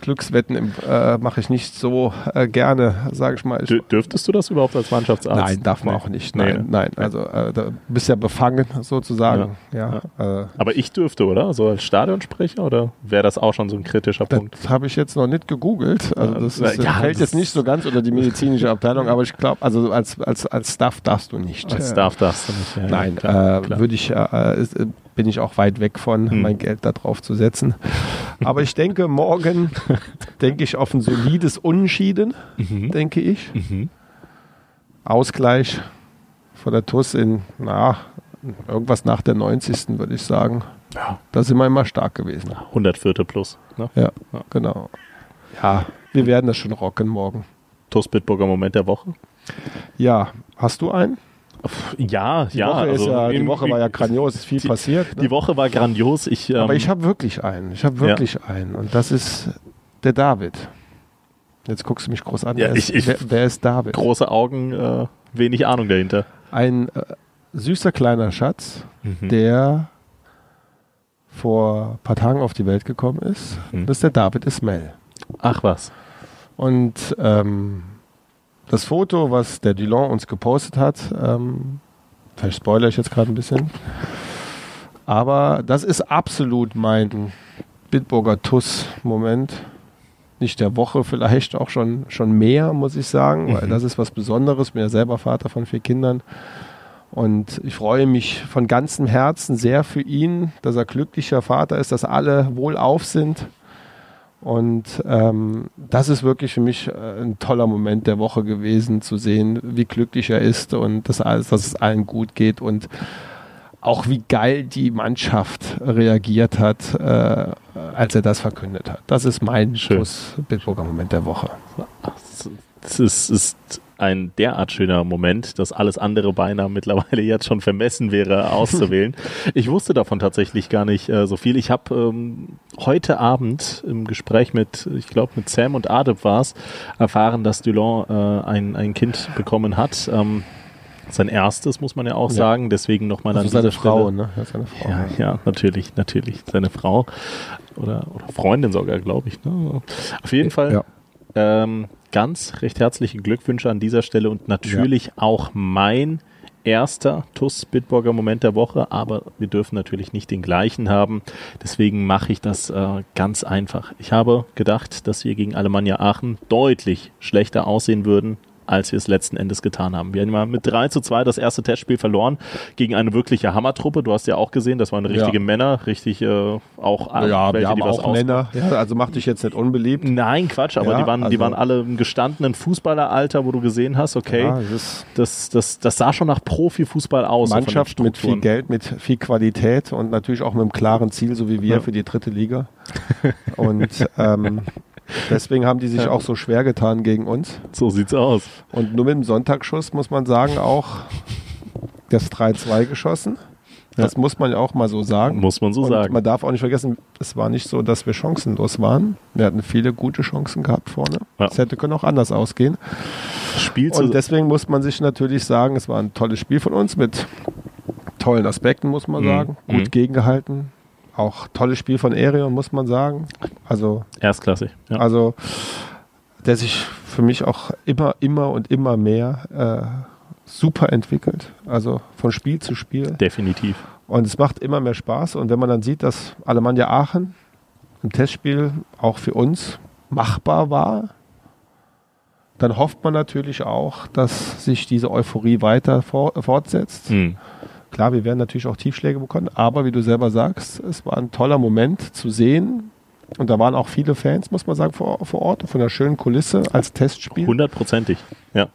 Glückswetten äh, mache ich nicht so äh, gerne, sage ich mal. Ich, Dür- Dürftest du das überhaupt als Mannschaftsarzt? nein, darf man Nee. auch nicht. Nee, Nein, ne? nein. Also äh, da bist ja befangen sozusagen. Ja, Äh, Aber ich dürfte, oder? So als Stadionsprecher oder wäre das auch schon so ein kritischer Punkt? das habe ich jetzt noch nicht gegoogelt. Also das ist, ja, fällt jetzt nicht so ganz unter die medizinische Abteilung, aber ich glaube, also als, als, als Staff darfst du nicht. Als Staff darfst du nicht. Ja, Nein, klar, äh, würde ich, äh, ist, bin ich auch weit weg von, Hm. mein Geld da drauf zu setzen. Aber ich denke, morgen denke ich auf ein solides Unentschieden, Mhm. denke ich. Mhm. Ausgleich von der TUS in, na, irgendwas nach der 90. würde ich sagen. Ja, Da sind wir immer stark gewesen. 104. plus. Ne? Ja, Ja. genau. Ja, wir werden das schon rocken morgen. TuS Bitburger Moment der Woche. Ja, hast du einen? Ja, Die ja. Woche, ist also ja, die Woche war ja grandios, ist viel die- passiert. Ne? Die Woche war grandios. Ich, ähm, Aber ich habe wirklich einen. Ich habe wirklich einen. Und das ist der David. Jetzt guckst du mich groß an. Ja, wer, ist, ich- ich- wer, wer ist David? große Augen, äh, wenig Ahnung dahinter. Ein äh, süßer kleiner Schatz, Mhm. der vor ein paar Tagen auf die Welt gekommen ist. Mhm. Das ist der David Ismail. Ach was. Und ähm, das Foto, was der Dulon uns gepostet hat, ähm, vielleicht spoilere ich jetzt gerade ein bisschen, aber das ist absolut mein Bitburger Tuss-Moment. Nicht der Woche, vielleicht auch schon, schon mehr, muss ich sagen, weil Mhm. das ist was Besonderes. Bin ja selber Vater von vier Kindern. Und ich freue mich von ganzem Herzen sehr für ihn, dass er glücklicher Vater ist, dass alle wohlauf sind. Und ähm, das ist wirklich für mich äh, ein toller Moment der Woche gewesen, zu sehen, wie glücklich er ist und dass, alles, dass es allen gut geht und auch wie geil die Mannschaft reagiert hat, äh, als er das verkündet hat. Das ist mein. Schluss Bitburger Moment der Woche. Es ist, ist ein derart schöner Moment, dass alles andere beinahe mittlerweile jetzt schon vermessen wäre auszuwählen. ich wusste davon tatsächlich gar nicht äh, so viel. Ich habe ähm, heute Abend im Gespräch mit, ich glaube mit Sam und Adep war es, erfahren, dass Dulon äh, ein, ein Kind bekommen hat. Ähm, sein erstes, muss man ja auch Ja. sagen. Deswegen nochmal Also an seine Frau, ne? Ja, seine Frau. Ja, ja, natürlich, natürlich. Seine Frau oder, oder Freundin sogar, glaube ich. Ne? Auf jeden Fall Ja. ähm, ganz recht herzliche Glückwünsche an dieser Stelle und natürlich ja. auch mein erster TUS Bitburger Moment der Woche, aber wir dürfen natürlich nicht den gleichen haben. Deswegen mache ich das äh, ganz einfach. Ich habe gedacht, dass wir gegen Alemannia Aachen deutlich schlechter aussehen würden, als wir es letzten Endes getan haben. Wir haben mal mit 3 zu 2 das erste Testspiel verloren gegen eine wirkliche Hammertruppe. Du hast ja auch gesehen, das waren richtige ja. Männer, richtig äh, auch Ja, welche, wir haben auch Männer. Ja, also mach dich jetzt nicht unbeliebt. Nein, Quatsch, aber ja, die, waren, also die waren alle im gestandenen Fußballeralter, wo du gesehen hast, okay, das, das, das, das sah schon nach Profifußball aus. Mannschaft mit viel Geld, mit viel Qualität und natürlich auch mit einem klaren Ziel, so wie wir für die dritte Liga. und ähm, Deswegen haben die sich auch so schwer getan gegen uns. So sieht's aus. Und nur mit dem Sonntagsschuss muss man sagen, auch das 3-2 geschossen. Das ja. muss man ja auch mal so sagen. Muss man so und sagen. Man darf auch nicht vergessen, es war nicht so, dass wir chancenlos waren. Wir hatten viele gute Chancen gehabt vorne. Es ja. hätte können auch anders ausgehen. Spiel und deswegen muss man sich natürlich sagen, es war ein tolles Spiel von uns mit tollen Aspekten, muss man mhm. sagen. Gut mhm. gegengehalten, auch tolles Spiel von Erion, muss man sagen. Also erstklassig. Ja. Also der sich für mich auch immer, immer und immer mehr äh, super entwickelt. Also von Spiel zu Spiel. Definitiv. Und es macht immer mehr Spaß. Und wenn man dann sieht, dass Alemannia Aachen im Testspiel auch für uns machbar war, dann hofft man natürlich auch, dass sich diese Euphorie weiter fortsetzt. Mhm. Klar, wir werden natürlich auch Tiefschläge bekommen, aber wie du selber sagst, es war ein toller Moment zu sehen. Und da waren auch viele Fans, muss man sagen, vor, vor Ort, von der schönen Kulisse als Testspiel. Hundertprozentig, ja.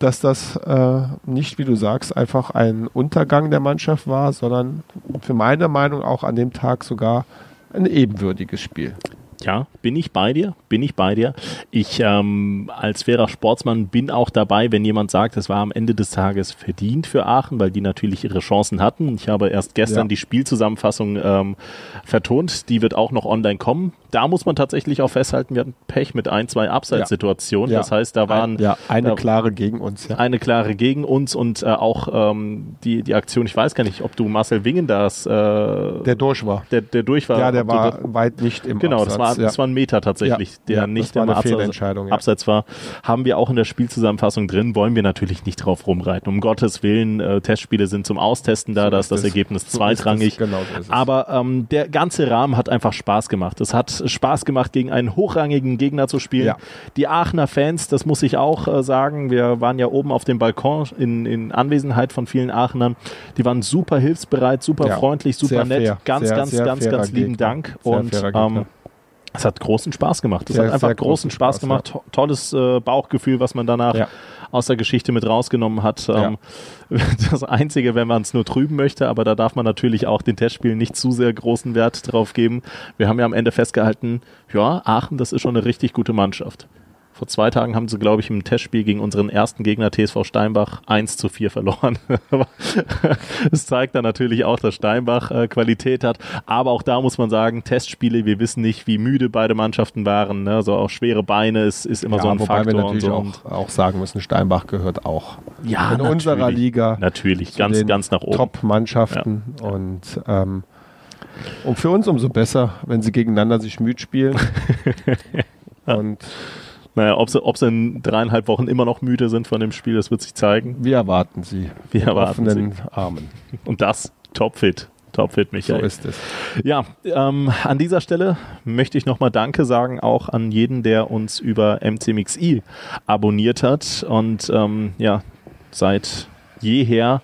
Dass das äh, nicht, wie du sagst, einfach ein Untergang der Mannschaft war, sondern für meine Meinung auch an dem Tag sogar ein ebenwürdiges Spiel. Ja, bin ich bei dir, bin ich bei dir. Ich ähm, als fairer Sportsmann bin auch dabei, wenn jemand sagt, es war am Ende des Tages verdient für Aachen, weil die natürlich ihre Chancen hatten. Ich habe erst gestern ja. die Spielzusammenfassung ähm, vertont, die wird auch noch online kommen. Da muss man tatsächlich auch festhalten, wir hatten Pech mit ein, zwei Abseitssituationen. Ja. Das heißt, da waren ein, ja, eine klare gegen uns. Eine klare gegen uns und äh, auch ähm, die, die Aktion, ich weiß gar nicht, ob du Marcel Wingen das äh, der durch war. Der, der durch war. Ja, der war weit nicht im Genau, Absatz. das war war, ja. das war ein Meter tatsächlich, ja. der ja, nicht im Abseits, Abseits war. Haben wir auch in der Spielzusammenfassung drin, wollen wir natürlich nicht drauf rumreiten. Um Gottes Willen, äh, Testspiele sind zum Austesten da, so da ist das Ergebnis so zweitrangig. Genau so Aber ähm, der ganze Rahmen hat einfach Spaß gemacht. Es hat Spaß gemacht, gegen einen hochrangigen Gegner zu spielen. Die Aachener Fans, das muss ich auch äh, sagen, wir waren ja oben auf dem Balkon in, in Anwesenheit von vielen Aachenern. Die waren super hilfsbereit, super freundlich, super nett. Fair. Ganz, sehr, ganz, sehr ganz, ganz lieben Gegner. Dank. Und ähm, es hat großen Spaß gemacht. Es sehr, hat einfach großen Spaß, Spaß gemacht. Ja. Tolles äh, Bauchgefühl, was man danach ja. aus der Geschichte mit rausgenommen hat. Ähm, ja. Das Einzige, wenn man es nur trüben möchte, aber da darf man natürlich auch den Testspielen nicht zu sehr großen Wert drauf geben. Wir haben ja am Ende festgehalten, ja, Aachen, das ist schon eine richtig gute Mannschaft. Vor zwei Tagen haben sie, glaube ich, im Testspiel gegen unseren ersten Gegner TSV Steinbach 1 zu 4 verloren. Es zeigt dann natürlich auch, dass Steinbach äh, Qualität hat. Aber auch da muss man sagen, Testspiele, wir wissen nicht, wie müde beide Mannschaften waren. Ne? So auch schwere Beine ist, ist immer ja, so ein wobei Faktor. Wir natürlich so. auch, auch, sagen müssen, Steinbach gehört auch ja, in unserer Liga. Natürlich, ganz, ganz nach oben. Top-Mannschaften ja. und ähm, und für uns umso besser, wenn sie gegeneinander sich müde spielen. und naja, ob sie, ob sie in dreieinhalb Wochen immer noch müde sind von dem Spiel, das wird sich zeigen. Wir erwarten sie. Wir erwarten sie. Armen. Und das topfit. Topfit, Michael. So ist es. Ja, ähm, an dieser Stelle möchte ich nochmal Danke sagen, auch an jeden, der uns über MCMXI abonniert hat und ähm, ja, seit jeher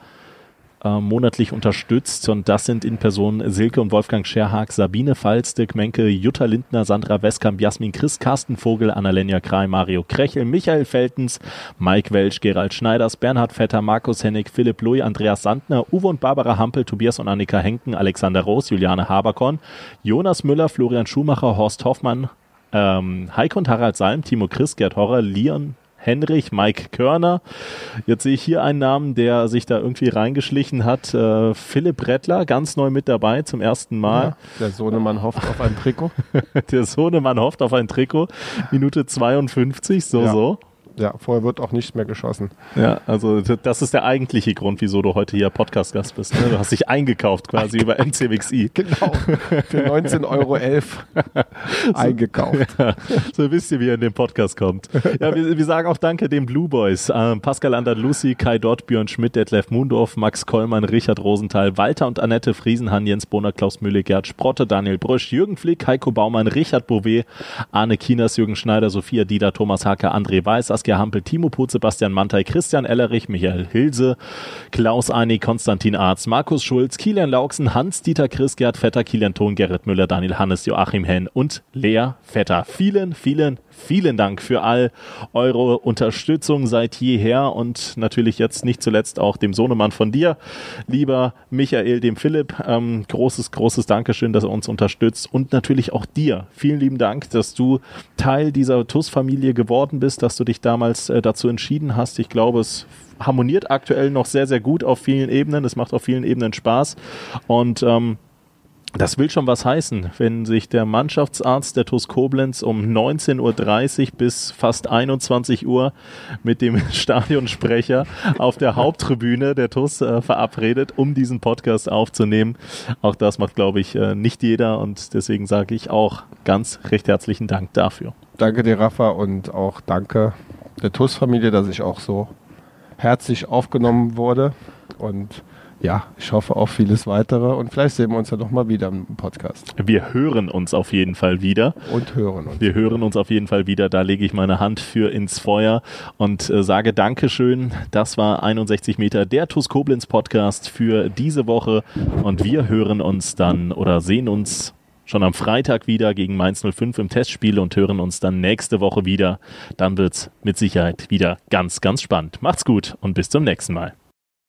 äh, monatlich unterstützt. Und das sind in Person Silke und Wolfgang Scherhag, Sabine Falstig, Menke, Jutta Lindner, Sandra Westkamp, Jasmin Chris, Carsten Vogel, Annalena Krei, Mario Krechel, Michael Feltens, Mike Welsch, Gerald Schneiders, Bernhard Vetter, Markus Hennig, Philipp Louis, Andreas Sandner, Uwe und Barbara Hampel, Tobias und Annika Henken, Alexander Roos, Juliane Haberkorn, Jonas Müller, Florian Schumacher, Horst Hoffmann, ähm, Heike und Harald Salm, Timo Chris, Gerd Horrer, Leon Henrich, Mike Körner. Jetzt sehe ich hier einen Namen, der sich da irgendwie reingeschlichen hat. Äh, Philipp Rettler, ganz neu mit dabei zum ersten Mal. Ja, der Sohnemann hofft auf ein Trikot. der Sohnemann hofft auf ein Trikot. Minute 52, so, ja. so. Ja, vorher wird auch nicht mehr geschossen. Ja, also das ist der eigentliche Grund, wieso du heute hier Podcast-Gast bist. Ne? Du hast dich eingekauft quasi über MCWXI. Genau, für 19,11 Euro eingekauft. Ja, so wisst ihr, wie ihr in den Podcast kommt. Ja, wir, wir sagen auch Danke den Blue Boys. Ähm, Pascal Lucy, Kai Dott, Björn Schmidt, Detlef Mundorf, Max Kollmann, Richard Rosenthal, Walter und Annette Friesenhahn, Jens Bohner, Klaus Mühle, Gerd Sprotte, Daniel Brüsch, Jürgen Flick, Heiko Baumann, Richard Bouvet, Arne Kieners, Jürgen Schneider, Sophia Dieter, Thomas Hacke, André Weiß, Saskia Hampel, Timo Put, Sebastian Mantei, Christian Ellerich, Michael Hilse, Klaus Einig, Konstantin Arz, Markus Schulz, Kilian Lauksen, Hans-Dieter Chris, Gerd Vetter, Kilian Thon, Gerrit Müller, Daniel Hannes, Joachim Henn und Lea Vetter. Vielen, vielen, vielen Dank für all eure Unterstützung seit jeher und natürlich jetzt nicht zuletzt auch dem Sohnemann von dir, lieber Michael, dem Philipp. Ähm, großes, großes Dankeschön, dass er uns unterstützt und natürlich auch dir. Vielen lieben Dank, dass du Teil dieser TUS-Familie geworden bist, dass du dich damals äh, dazu entschieden hast. Ich glaube, es harmoniert aktuell noch sehr, sehr gut auf vielen Ebenen. Es macht auf vielen Ebenen Spaß und ähm, das will schon was heißen, wenn sich der Mannschaftsarzt der TuS Koblenz um 19.30 Uhr bis fast 21 Uhr mit dem Stadionsprecher auf der Haupttribüne der TuS äh, verabredet, um diesen Podcast aufzunehmen. Auch das macht, glaube ich, äh, nicht jeder und deswegen sage ich auch ganz recht herzlichen Dank dafür. Danke dir, Rafa, und auch danke der TuS-Familie, dass ich auch so herzlich aufgenommen wurde und ja, ich hoffe auf vieles weitere und vielleicht sehen wir uns ja noch mal wieder im Podcast. Wir hören uns auf jeden Fall wieder. Und hören uns. Wir hören uns auf jeden Fall wieder. Da lege ich meine Hand für ins Feuer und äh, sage Dankeschön. Das war 61 Meter der TUS Koblenz Podcast für diese Woche und wir hören uns dann oder sehen uns schon am Freitag wieder gegen Mainz 05 im Testspiel und hören uns dann nächste Woche wieder. Dann wird es mit Sicherheit wieder ganz, ganz spannend. Macht's gut und bis zum nächsten Mal.